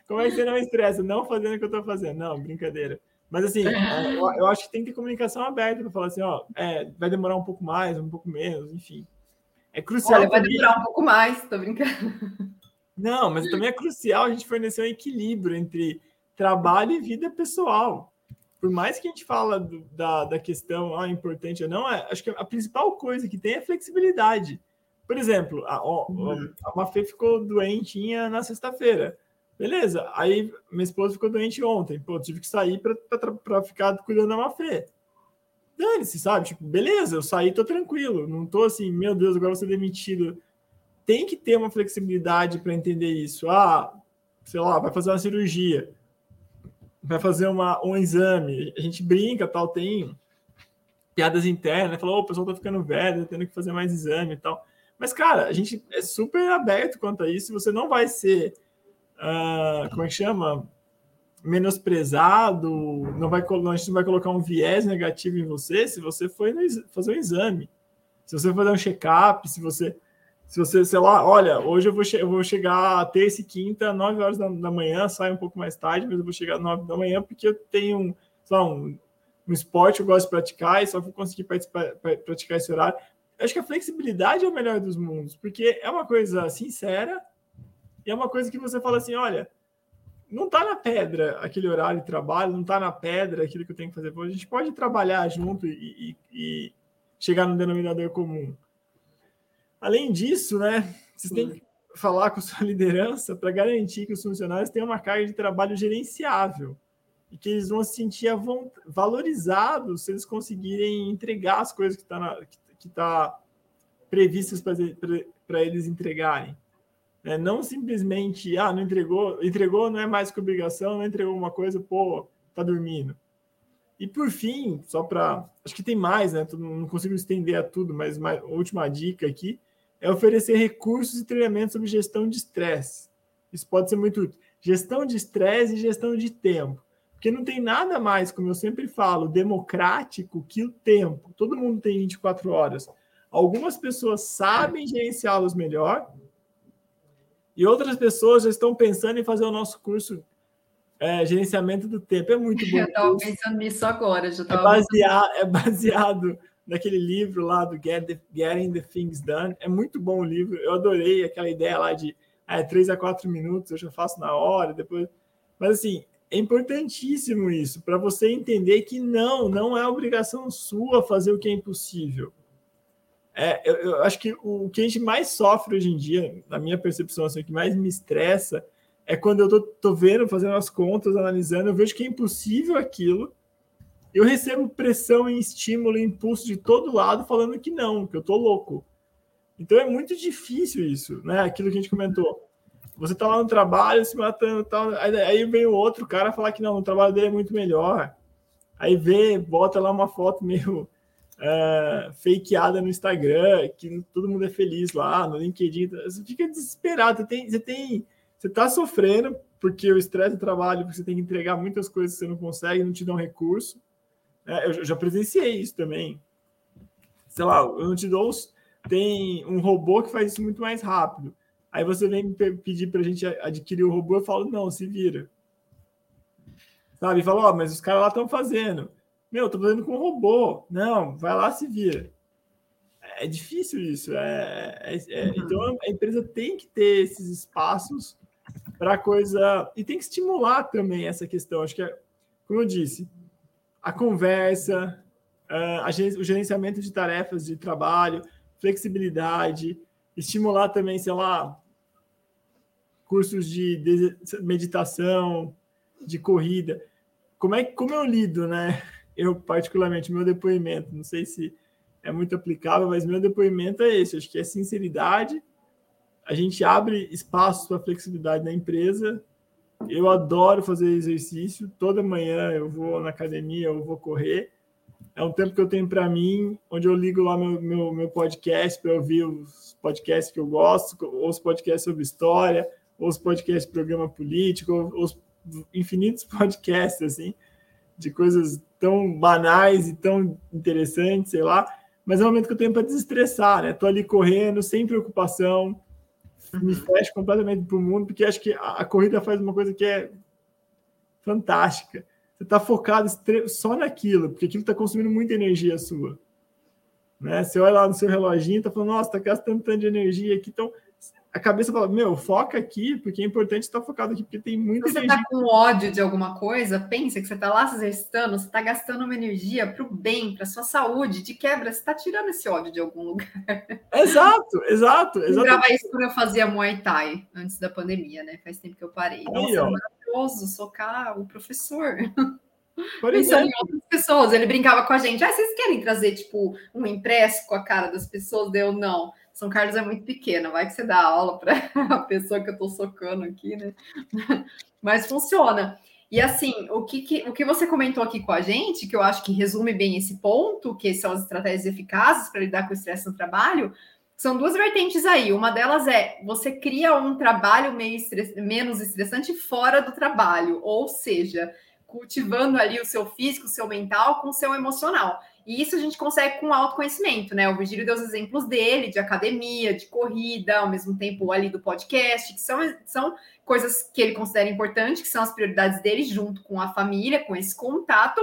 Como é que você não estressa? Não fazendo o que eu estou fazendo. Não, brincadeira. Mas assim, [laughs] eu, eu, acho que tem que ter comunicação aberta para falar assim, ó, é, vai demorar um pouco mais, um pouco menos, enfim. É crucial. Olha, vai demorar um pouco mais, tô brincando. Não, mas também é crucial a gente fornecer um equilíbrio entre trabalho e vida pessoal. Por mais que a gente fala do, da, da questão ah, importante ou não, é, acho que a principal coisa que tem é flexibilidade. Por exemplo, a, a, uhum. a Mafê ficou doentinha na sexta-feira. Beleza. Aí minha esposa ficou doente ontem. Pô, tive que sair para ficar cuidando da Mafê. Dane-se, sabe? Tipo, beleza, eu saí, tô tranquilo. Não tô assim, meu Deus, agora vou ser demitido. Tem que ter uma flexibilidade para entender isso. Ah, sei lá, vai fazer uma cirurgia, vai fazer uma, um exame. A gente brinca, tal, tem piadas internas, falou, oh, o pessoal tá ficando velho, tá tendo que fazer mais exame e tal. Mas, cara, a gente é super aberto quanto a isso. Você não vai ser uh, como é que chama? Menosprezado, não vai, a gente não vai colocar um viés negativo em você se você foi fazer um exame, se você for dar um check-up, se você, se você, sei lá, olha, hoje eu vou, eu vou chegar terça e quinta, 9 horas da, da manhã, saio um pouco mais tarde, mas eu vou chegar às 9 da manhã porque eu tenho um, sei lá, um, um esporte eu gosto de praticar e só vou conseguir praticar esse horário. Eu acho que a flexibilidade é o melhor dos mundos, porque é uma coisa sincera, e é uma coisa que você fala assim: olha, não está na pedra aquele horário de trabalho, não está na pedra aquilo que eu tenho que fazer. A gente pode trabalhar junto e, e, e chegar no denominador comum. Além disso, né, vocês têm que falar com sua [laughs] liderança para garantir que os funcionários tenham uma carga de trabalho gerenciável e que eles vão se sentir valorizados se eles conseguirem entregar as coisas que estão que, tá previstas para eles entregarem. Né? Não simplesmente, ah, não entregou, entregou não é mais que obrigação, não entregou uma coisa, pô, tá dormindo. E por fim, só para. Acho que tem mais, né? Não consigo estender a tudo, mas a última dica aqui é oferecer recursos e treinamentos sobre gestão de estresse. Isso pode ser muito útil. Gestão de estresse e gestão de tempo. Porque não tem nada mais, como eu sempre falo, democrático que o tempo. Todo mundo tem 24 horas. Algumas pessoas sabem gerenciá-los melhor e outras pessoas já estão pensando em fazer o nosso curso é, gerenciamento do tempo. É muito bom. [laughs] Eu estava pensando nisso agora. Já é, baseado, é baseado naquele livro lá do Get the, Getting the Things Done. É muito bom o livro. Eu adorei aquela ideia lá de é, 3 a 4 minutos, eu já faço na hora, depois. Mas assim, é importantíssimo isso, para você entender que não, não é obrigação sua fazer o que é impossível. É, eu, eu, acho que o que a gente mais sofre hoje em dia, na minha percepção, assim, o que mais me estressa, é quando eu tô, tô vendo, fazendo as contas, analisando, eu vejo que é impossível aquilo, eu recebo pressão e estímulo e impulso de todo lado falando que não, que eu tô louco. Então é muito difícil isso, né? Aquilo que a gente comentou. Você tá lá no trabalho se matando tal, aí vem o outro cara falar que não, o trabalho dele é muito melhor. Aí vê, bota lá uma foto meio uh, fakeada no Instagram, que todo mundo é feliz lá, no LinkedIn. Você fica desesperado, você tem, você tem você está sofrendo porque o estresse do trabalho, você tem que entregar muitas coisas que você não consegue, não te dão recurso. É, eu já presenciei isso também. Sei lá, eu não te dou. Tem um robô que faz isso muito mais rápido. Aí você vem pedir para a gente adquirir o robô, eu falo, não, se vira. Sabe? Fala, ó, oh, mas os caras lá estão fazendo. Meu, tô fazendo com robô. Não, vai lá, se vira. É difícil isso. É, é, é, uhum. Então a empresa tem que ter esses espaços para coisa. E tem que estimular também essa questão. Acho que, é, como eu disse, a conversa, a, o gerenciamento de tarefas de trabalho, flexibilidade, estimular também, sei lá, cursos de meditação, de corrida. Como é como eu lido, né? Eu particularmente meu depoimento, não sei se é muito aplicável, mas meu depoimento é esse, acho que é sinceridade, a gente abre espaços para flexibilidade na empresa. Eu adoro fazer exercício. Toda manhã eu vou na academia, eu vou correr. É um tempo que eu tenho para mim, onde eu ligo lá meu, meu, meu podcast para ouvir os podcasts que eu gosto, ou os podcasts sobre história, ou os podcasts de programa político, ou os infinitos [laughs] podcasts, assim, de coisas tão banais e tão interessantes, sei lá. Mas é um momento que eu tenho para desestressar, né? Tô ali correndo, sem preocupação, me uhum. fecho completamente para o mundo, porque acho que a, a, corrida faz uma coisa que é fantástica. Você está focado só naquilo, porque aquilo está consumindo muita energia sua. Né? Você olha lá no seu reloginho e está falando, nossa, está gastando tanto de energia aqui. Então, a cabeça fala, meu, foca aqui, porque é importante estar focado aqui, porque tem muita energia. Você está com ódio de alguma coisa, pensa que você está lá se exercitando, você está gastando uma energia para o bem, para sua saúde, de quebra, você está tirando esse ódio de algum lugar. Exato, exato. Eu grava isso quando eu fazia Muay Thai, antes da pandemia, né? Faz tempo que eu parei. Nossa, Aí, é maravilhoso socar o professor. Por Pensando em outras pessoas, ele brincava com a gente. Ah, vocês querem trazer, tipo, um impresso com a cara das pessoas? Deu não. São Carlos é muito pequena, vai que você dá aula para [laughs] a pessoa que eu estou socando aqui, né? [laughs] Mas funciona. E assim, o que, que, o que você comentou aqui com a gente, que eu acho que resume bem esse ponto, que são as estratégias eficazes para lidar com o estresse no trabalho, são duas vertentes aí. Uma delas é você cria um trabalho estress, menos estressante fora do trabalho, ou seja, cultivando ali o seu físico, o seu mental com o seu emocional. E isso a gente consegue com autoconhecimento, né? O Virgílio deu os exemplos dele, de academia, de corrida, ao mesmo tempo ali do podcast, que são, são coisas que ele considera importantes, que são as prioridades dele, junto com a família, com esse contato,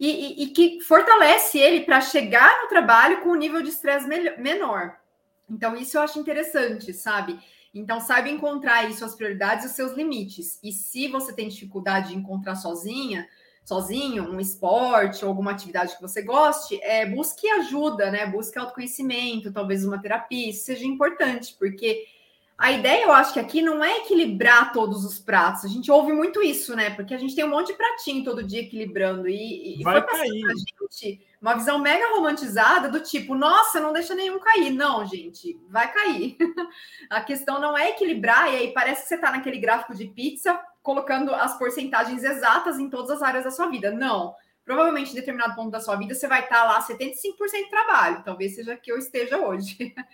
e, e, e que fortalece ele para chegar no trabalho com um nível de estresse menor. Então, isso eu acho interessante, sabe? Então, saiba encontrar aí suas prioridades e os seus limites. E se você tem dificuldade de encontrar sozinha, sozinho, um esporte ou alguma atividade que você goste, é, busque ajuda, né? Busque autoconhecimento, talvez uma terapia, isso seja importante, porque a ideia, eu acho que aqui não é equilibrar todos os pratos. A gente ouve muito isso, né? Porque a gente tem um monte de pratinho todo dia equilibrando. E, e Vai foi cair. pra gente uma visão mega romantizada do tipo, nossa, não deixa nenhum cair. Não, gente, vai cair. [laughs] a questão não é equilibrar, e aí parece que você tá naquele gráfico de pizza colocando as porcentagens exatas em todas as áreas da sua vida. Não. Provavelmente, em determinado ponto da sua vida, você vai estar lá 75% de trabalho. Talvez seja que eu esteja hoje. [laughs]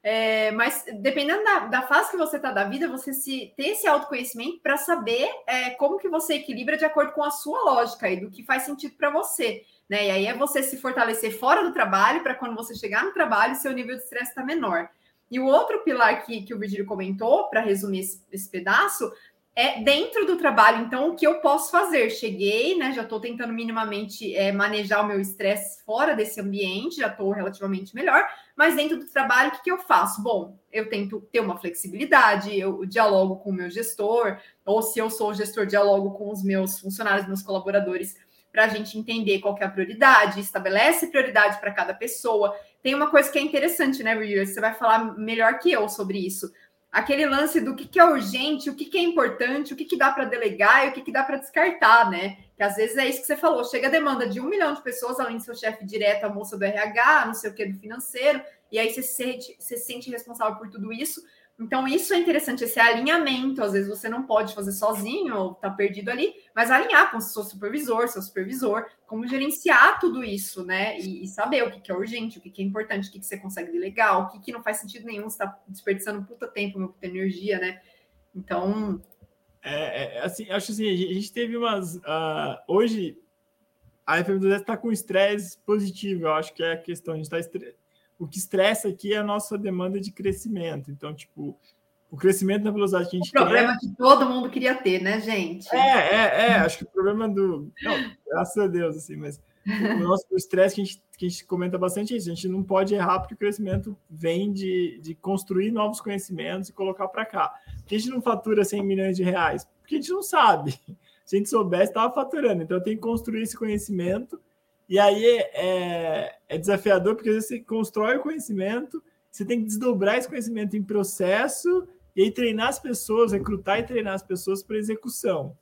É, mas dependendo da, da, fase que você está da vida, você se ter esse autoconhecimento para saber é, como que você equilibra de acordo com a sua lógica e do que faz sentido para você. Né? E aí é você se fortalecer fora do trabalho para quando você chegar no trabalho, seu nível de estresse está menor. E o outro pilar que, que o Virgílio comentou, para resumir esse, esse pedaço, é dentro do trabalho, então, o que eu posso fazer? Cheguei, né? Já estou tentando minimamente é, manejar o meu estresse fora desse ambiente, já estou relativamente melhor, mas dentro do trabalho, o que, que, eu faço? Bom, eu tento ter uma flexibilidade, eu dialogo com o meu gestor, ou se eu sou o gestor, dialogo com os meus funcionários, meus colaboradores, para a gente entender qual é a prioridade, estabelece prioridade para cada pessoa. Tem uma coisa que é interessante, né, Rui? Você vai falar melhor que eu sobre isso aquele lance do que, que é urgente, o que, que é importante, o que, que dá para delegar e o que, que dá para descartar, né? Que às vezes é isso que você falou, chega a demanda de um milhão de pessoas, além do seu chefe direto, a moça do RH, não sei o que, do financeiro, e aí você se sente, você se sente responsável por tudo isso. Então, isso é interessante, esse alinhamento. Às vezes você não pode fazer sozinho ou tá perdido ali, mas alinhar com seu supervisor, seu supervisor, como gerenciar tudo isso, né? E, e saber o que, que, é urgente, o que, que é importante, o que, que, você consegue delegar, o que, que não faz sentido nenhum, você tá desperdiçando puta tempo, puta energia, né? Então. É, é assim, acho assim, a gente teve umas. Uh, hoje, a FM2S está com estresse positivo, eu acho que é a questão, a gente está o que estressa aqui é a nossa demanda de crescimento. Então, tipo, o crescimento na velocidade que a gente o problema que todo mundo queria ter, né, gente? É, é, é. Acho que o problema do. Não, graças a Deus, assim, mas o nosso estresse que a, gente, que a gente comenta bastante é isso. A gente não pode errar porque o crescimento vem de, de construir novos conhecimentos e colocar para cá. Porque a gente não fatura 100 milhões de reais? Porque a gente não sabe. Se a gente soubesse, estava faturando. Então, tem que construir esse conhecimento e aí é, é desafiador, porque às vezes você constrói o conhecimento, você tem que desdobrar esse conhecimento em processo e aí treinar as pessoas, recrutar e treinar as pessoas para execução.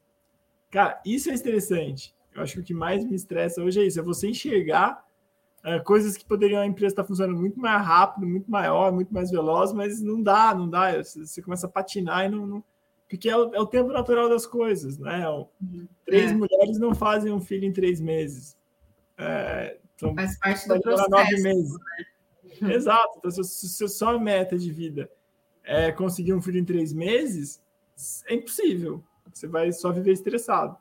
Cara, isso é interessante. Eu acho que o que mais me estressa hoje é isso: é você enxergar uh, coisas que poderiam a empresa estar funcionando muito mais rápido, muito maior, muito mais veloz, mas não dá, não dá. Você começa a patinar e não. não... porque é o, é o, tempo natural das coisas, né? Uhum. Três é. mulheres não fazem um filho em três meses. É, então, Faz parte do processo. Nove meses. Né? [laughs] Exato. Então, se, se sua meta de vida é conseguir um filho em três meses, é impossível. Você vai só viver estressado.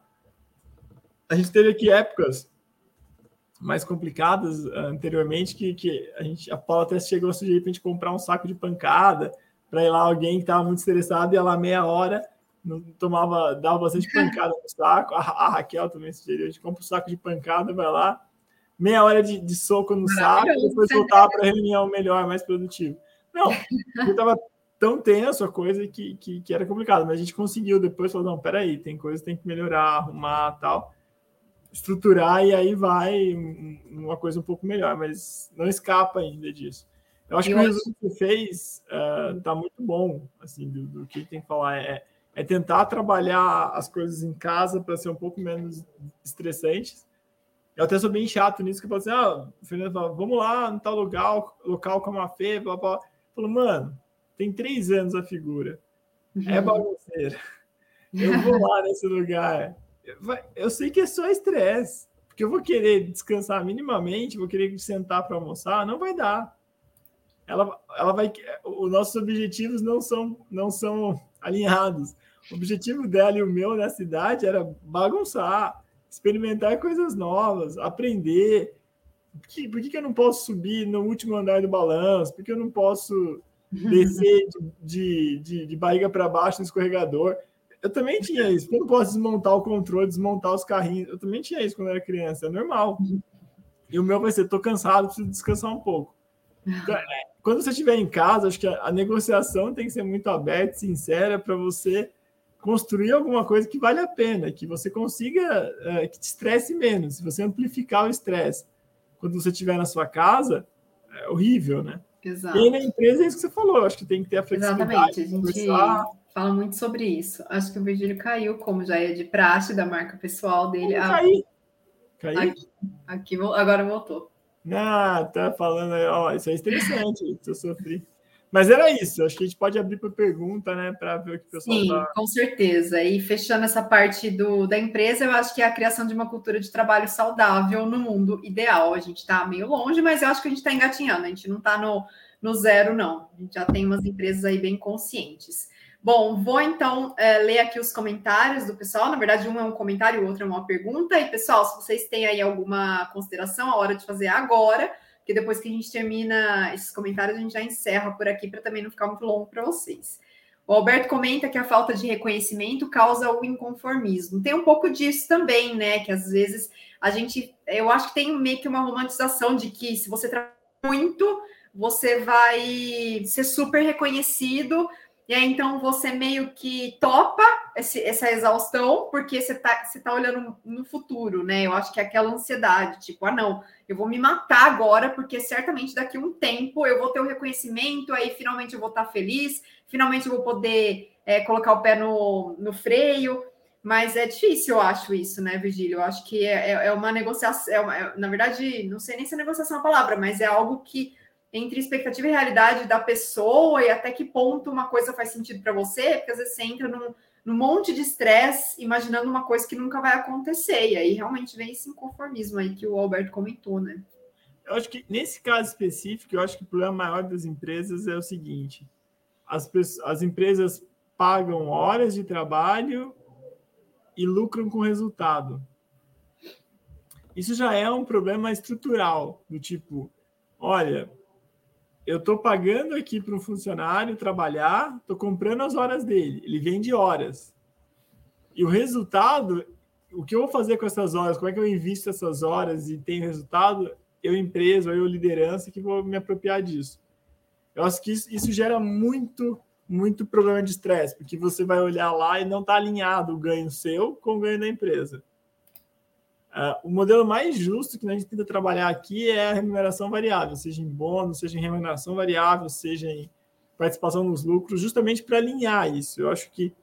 A gente teve aqui épocas mais complicadas uh, anteriormente que, que a gente a Paula até chegou a sugerir para a gente comprar um saco de pancada para ir lá alguém que estava muito estressado ia lá meia hora não tomava, dava bastante pancada no saco. A, a, Raquel também sugeriu: a gente compra um saco de pancada, vai lá, meia hora de, de soco no saco, e depois voltar para a reunião melhor, mais produtivo. Não, eu estava tão tenso a coisa que, que, que, era complicado, mas a gente conseguiu depois falar: não, peraí, tem coisa que tem que melhorar, arrumar tal, estruturar, e aí vai uma coisa um pouco melhor, mas não escapa ainda disso. Eu acho que o resumo que você fez está uh, muito bom, assim, do, do que tem que falar. É, é tentar trabalhar as coisas em casa para ser um pouco menos estressantes. Eu até sou bem chato nisso, que eu falo assim, ah, o Fernando fala, vamos lá no tal local, local com uma fé, blá, blá. Eu falo, mano, tem três anos a figura. É uhum. bagunceira. Eu vou lá nesse lugar. Eu sei que é só estresse, porque eu vou querer descansar minimamente, vou querer sentar para almoçar, não vai dar. Ela, ela vai, os nossos objetivos não são, não são alinhados. O objetivo dela e o meu na cidade era bagunçar, experimentar coisas novas, aprender. Por que, por que eu não posso subir no último andar do balanço? Por que eu não posso descer de, de, de barriga para baixo no escorregador? Eu também tinha isso. Eu não posso desmontar o controle, desmontar os carrinhos. Eu também tinha isso quando era criança. É normal. E o meu vai ser: tô cansado, preciso descansar um pouco. Então, é, quando você estiver em casa, acho que a, a negociação tem que ser muito aberta, sincera, para você construir alguma coisa que vale a pena, que você consiga, é, que te estresse menos. Se você amplificar o estresse quando você estiver na sua casa, é horrível, né? Exato. E na empresa é isso que você falou, acho que tem que ter a flexibilidade. Exatamente, a gente fala muito sobre isso. Acho que o Virgílio caiu, como já é de praxe da marca pessoal dele. Ah, caí. Caiu? Aqui, aqui, agora voltou. Ah, tá falando aí, ó, isso é interessante, eu sofri. Mas era isso, acho que a gente pode abrir para pergunta, né, para ver o que o pessoal Sim, tá... com certeza. E fechando essa parte do, da empresa, eu acho que é a criação de uma cultura de trabalho saudável no mundo ideal. A gente está meio longe, mas eu acho que a gente está engatinhando, a gente não está no, no zero, não. A gente já tem umas empresas aí bem conscientes. Bom, vou então é, ler aqui os comentários do pessoal. Na verdade, um é um comentário, o outro é uma pergunta. E, pessoal, se vocês têm aí alguma consideração, a hora de fazer agora porque depois que a gente termina esses comentários, a gente já encerra por aqui para também não ficar muito longo para vocês. O Alberto comenta que a falta de reconhecimento causa o inconformismo. Tem um pouco disso também, né? Que às vezes a gente, eu acho que tem meio que uma romantização de que se você trabalha muito, você vai ser super reconhecido, e aí, então, você meio que topa esse, essa exaustão, porque você está você tá olhando no futuro, né? Eu acho que é aquela ansiedade, tipo, ah, não, eu vou me matar agora, porque certamente daqui a um tempo eu vou ter o reconhecimento, aí finalmente eu vou estar feliz, finalmente eu vou poder é, colocar o pé no, no freio. Mas é difícil, eu acho isso, né, Virgílio? Eu acho que é, é, é uma negociação, é uma, é, na verdade, não sei nem se é negociação a palavra, mas é algo que entre expectativa e realidade da pessoa e até que ponto uma coisa faz sentido para você, porque às vezes você entra num, num monte de estresse imaginando uma coisa que nunca vai acontecer, e aí realmente vem esse inconformismo aí que o Alberto comentou, né? Eu acho que nesse caso específico, eu acho que o problema maior das empresas é o seguinte: as, as empresas pagam horas de trabalho e lucram com resultado. Isso já é um problema estrutural, do tipo, olha, eu estou pagando aqui para um funcionário trabalhar, estou comprando as horas dele, ele vende horas. E o resultado, o que eu vou fazer com essas horas, como é que eu invisto essas horas e tenho resultado, eu empresa, eu liderança que vou me apropriar disso. Eu acho que isso, isso gera muito, muito problema de estresse, porque você vai olhar lá e não está alinhado o ganho seu com o ganho da empresa. Uh, o modelo mais justo que a gente tenta trabalhar aqui é a remuneração variável, seja em bônus, seja em remuneração variável, seja em participação nos lucros, justamente para alinhar isso. Eu acho que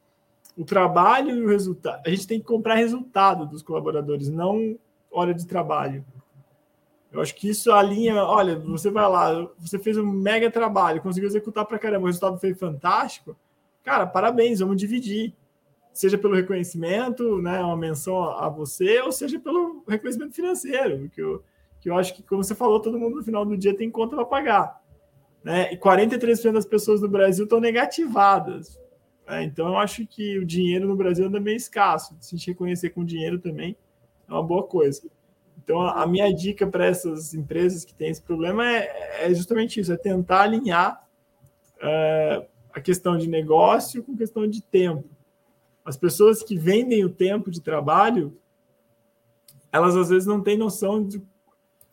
o trabalho e o resultado. A gente tem que comprar resultado dos colaboradores, não hora de trabalho. Eu acho que isso alinha. Olha, você vai lá, você fez um mega trabalho, conseguiu executar para caramba, o resultado foi fantástico. Cara, parabéns, vamos dividir seja pelo reconhecimento, né, uma menção a você, ou seja pelo reconhecimento financeiro, que eu, que eu acho que, como você falou, todo mundo no final do dia tem conta para pagar. Né? E 43% das pessoas no Brasil estão negativadas. Né? Então, eu acho que o dinheiro no Brasil anda meio escasso. Se reconhecer com dinheiro também é uma boa coisa. Então, a, minha dica para essas empresas que têm esse problema é, é justamente isso: é tentar alinhar é, a questão de negócio com questão de tempo. As pessoas que vendem o tempo de trabalho, elas às vezes não têm noção do,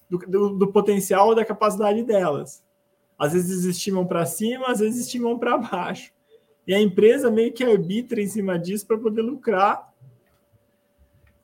do, do potencial da capacidade delas. Às vezes estimam para cima, às vezes estimam para baixo. E a empresa meio que arbitra em cima disso para poder lucrar.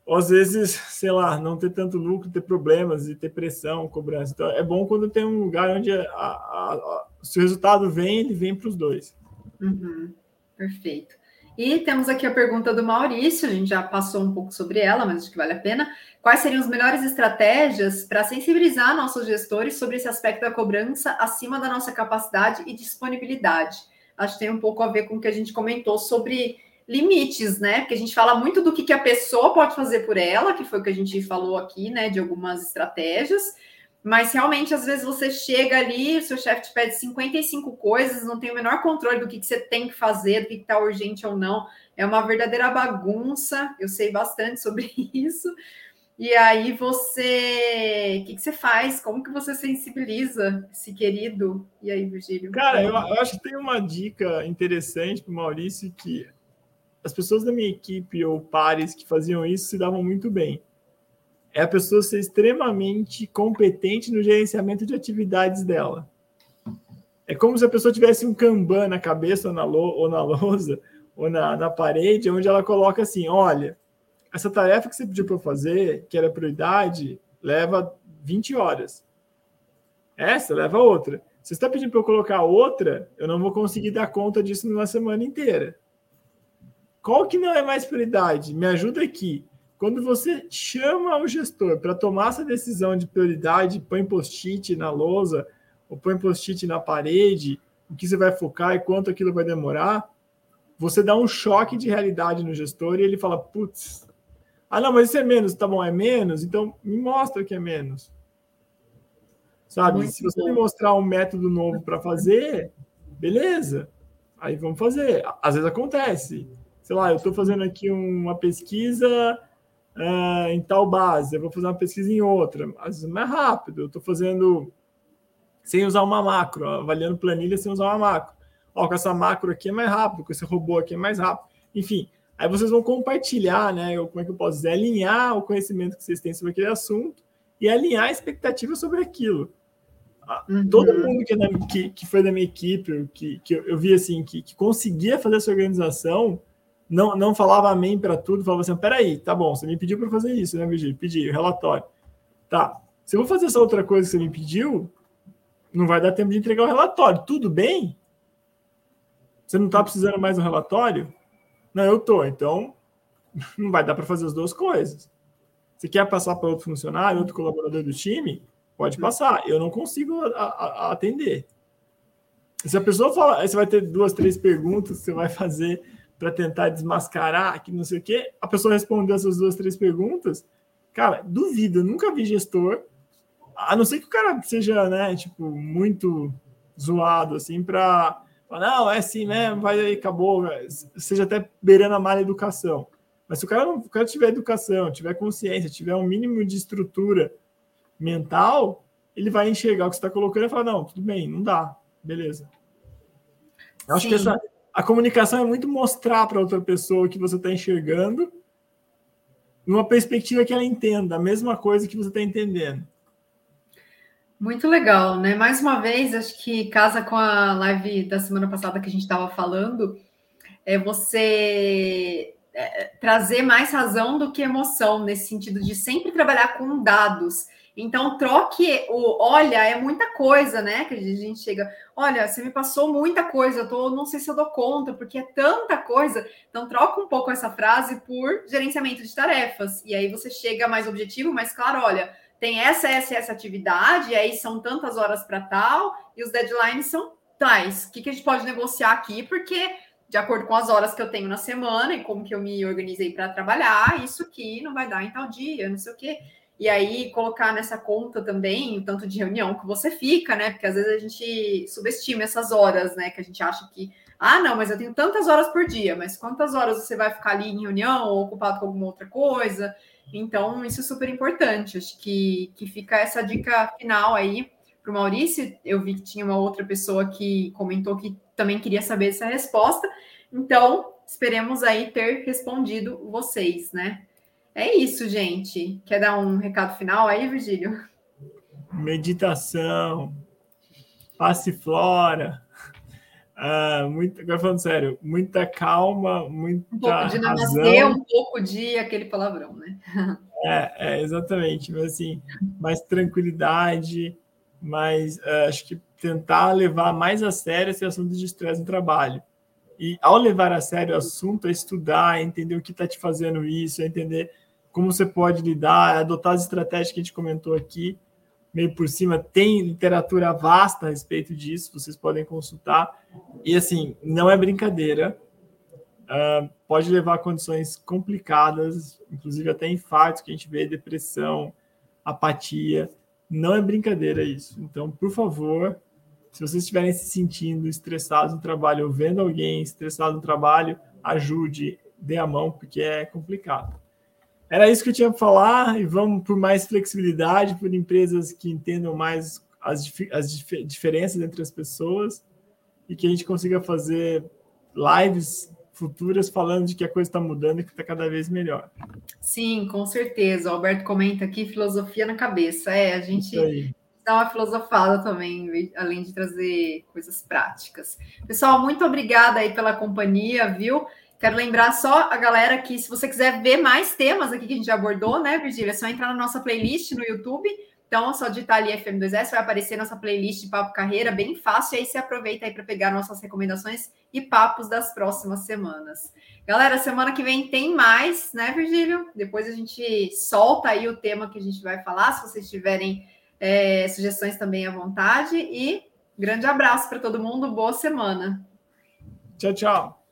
Ou às vezes, sei lá, não ter tanto lucro, ter problemas e ter pressão, cobrança. Então, é bom quando tem um lugar onde a, a, a, se o resultado vem, ele vem para os dois. Uhum, perfeito. E temos aqui a pergunta do Maurício, a gente já passou um pouco sobre ela, mas acho que vale a pena. Quais seriam as melhores estratégias para sensibilizar nossos gestores sobre esse aspecto da cobrança acima da nossa capacidade e disponibilidade? Acho que tem um pouco a ver com o que a gente comentou sobre limites, né? Porque a gente fala muito do que, a pessoa pode fazer por ela, que foi o que a gente falou aqui, né? De algumas estratégias mas realmente, às vezes, você chega ali, o seu chefe te pede 55 coisas, não tem o menor controle do que, que você tem que fazer, do que está urgente ou não. É uma verdadeira bagunça. Eu sei bastante sobre [laughs] isso. E aí você. O que, que você faz? Como que você sensibiliza esse querido? E aí, Virgílio? Cara, eu, eu acho que tem uma dica interessante para o Maurício que as pessoas da minha equipe ou pares que faziam isso se davam muito bem é a pessoa ser extremamente competente no gerenciamento de atividades dela. É como se a pessoa tivesse um Kanban na cabeça ou na, lo, ou na [laughs] lousa ou na, na parede, onde ela coloca assim: olha, essa tarefa que você pediu para fazer, que era prioridade, leva 20 horas. Essa leva outra. Se você está pedindo para eu colocar outra, eu não vou conseguir dar conta disso numa semana inteira. Qual que não é mais prioridade? Me ajuda aqui. Quando você chama o gestor para tomar essa decisão de prioridade, põe post-it na lousa ou põe post-it na parede, o que você vai focar e quanto aquilo vai demorar, você dá um choque de realidade no gestor e ele fala, putz, ah, não, mas isso é menos, tá bom, é menos, então me mostra que é menos. Sabe? Muito Se você bom. me mostrar um método novo para fazer, beleza. Aí vamos fazer. Às vezes acontece. Sei lá, eu estou fazendo aqui uma pesquisa uh, em tal base, eu vou fazer uma pesquisa em outra. Às vezes mais rápido. Eu estou fazendo sem usar uma macro, avaliando planilha sem usar uma macro. Ó, com essa macro aqui é mais rápido, com esse robô aqui é mais rápido. Enfim, aí vocês vão compartilhar, né? Como é que eu posso dizer? Alinhar o conhecimento que vocês têm sobre aquele assunto e alinhar a expectativa sobre aquilo. Uhum. Todo mundo que, é que, que, foi da minha equipe, que, que eu, eu vi assim, que, que conseguia fazer essa organização, não, não falava amém para tudo, falava assim: peraí, tá bom, você me pediu para fazer isso, né, Virgílio? Pedi, relatório. Tá. Se eu vou fazer essa outra coisa que você me pediu, não vai dar tempo de entregar o relatório. Tudo bem? Você não está precisando mais do relatório? Não, eu tô. Então, [laughs] não vai dar para fazer as duas coisas. Você quer passar para outro funcionário, outro colaborador do time? Pode passar. Eu não consigo a, a, atender. Se a pessoa fala, você vai ter duas, três perguntas você vai fazer para tentar desmascarar que não sei o quê. A pessoa respondeu essas duas, três perguntas. Cara, duvido, eu nunca vi gestor, a não ser que o cara seja, né, tipo, muito zoado, assim, para não, é assim mesmo, vai aí, acabou, seja até beirando a mal educação. Mas se o cara, não, o cara tiver educação, tiver consciência, tiver um mínimo de estrutura mental, ele vai enxergar o que você está colocando e falar, não, tudo bem, não dá, beleza. Eu acho Sim. que essa, a comunicação é muito mostrar para outra pessoa o que você está enxergando numa perspectiva que ela entenda a mesma coisa que você está entendendo. Muito legal, né? Mais uma vez, acho que casa com a live da semana passada que a gente estava falando, é você é, trazer mais razão do que emoção, nesse sentido de sempre trabalhar com dados. Então, troque o olha, é muita coisa, né? Que a gente chega, olha, você me passou muita coisa, eu tô, não sei se eu dou conta, porque é tanta coisa. Então, troca um pouco essa frase por gerenciamento de tarefas. E aí você chega mais objetivo, mais claro, olha, tem essa, essa essa atividade, e aí são tantas horas para tal, e os deadlines são tais. O que, que a gente pode negociar aqui? Porque, de acordo com as horas que eu tenho na semana e como que eu me organizei para trabalhar, isso aqui não vai dar em tal dia, não sei o quê. E aí colocar nessa conta também o tanto de reunião que você fica, né? Porque às vezes a gente subestima essas horas, né? Que a gente acha que, ah, não, mas eu tenho tantas horas por dia, mas quantas horas você vai ficar ali em reunião ou ocupado com alguma outra coisa? Então, isso é super importante. Acho que, que fica essa dica final aí para o Maurício. Eu vi que tinha uma outra pessoa que comentou que também queria saber essa resposta. Então, esperemos aí ter respondido vocês, né? É isso, gente. Quer dar um recado final aí, Virgílio? Meditação, passiflora, Uh, muito, agora falando sério, muita calma, muita um pouco de namastê, um pouco de aquele palavrão, né? É, é exatamente, mas assim, mais tranquilidade, mais uh, acho que tentar levar mais a sério esse assunto de estresse no trabalho. E ao levar a sério o assunto, é estudar, é entender o que está te fazendo isso, é entender como você pode lidar, adotar as estratégias que a gente comentou aqui, meio por cima, tem literatura vasta a respeito disso, vocês podem consultar. E assim, não é brincadeira, uh, pode levar a condições complicadas, inclusive até infartos que a gente vê, depressão, apatia. Não é brincadeira isso. Então, por favor, se vocês estiverem se sentindo estressados no trabalho ou vendo alguém estressado no trabalho, ajude, dê a mão, porque é complicado. Era isso que eu tinha para falar e vamos por mais flexibilidade, por empresas que entendam mais as, as dif diferenças entre as pessoas e que a gente consiga fazer lives futuras falando de que a coisa está mudando e que está cada vez melhor. Sim, com certeza. O Alberto comenta aqui filosofia na cabeça. É, a gente dá uma filosofada também, além de trazer coisas práticas. Pessoal, muito obrigada aí pela companhia, viu? Quero lembrar só a galera que, se você quiser ver mais temas aqui que a gente já abordou, né, Virgília? É só entrar na nossa playlist no YouTube. Então, é só digitar ali FM2S, vai aparecer nossa playlist de Papo Carreira, bem fácil. E aí você aproveita aí para pegar nossas recomendações e papos das próximas semanas. Galera, semana que vem tem mais, né, Virgílio? Depois a gente solta aí o tema que a gente vai falar. Se vocês tiverem é, sugestões também à vontade. E Grande abraço para todo mundo, boa semana. Tchau, tchau.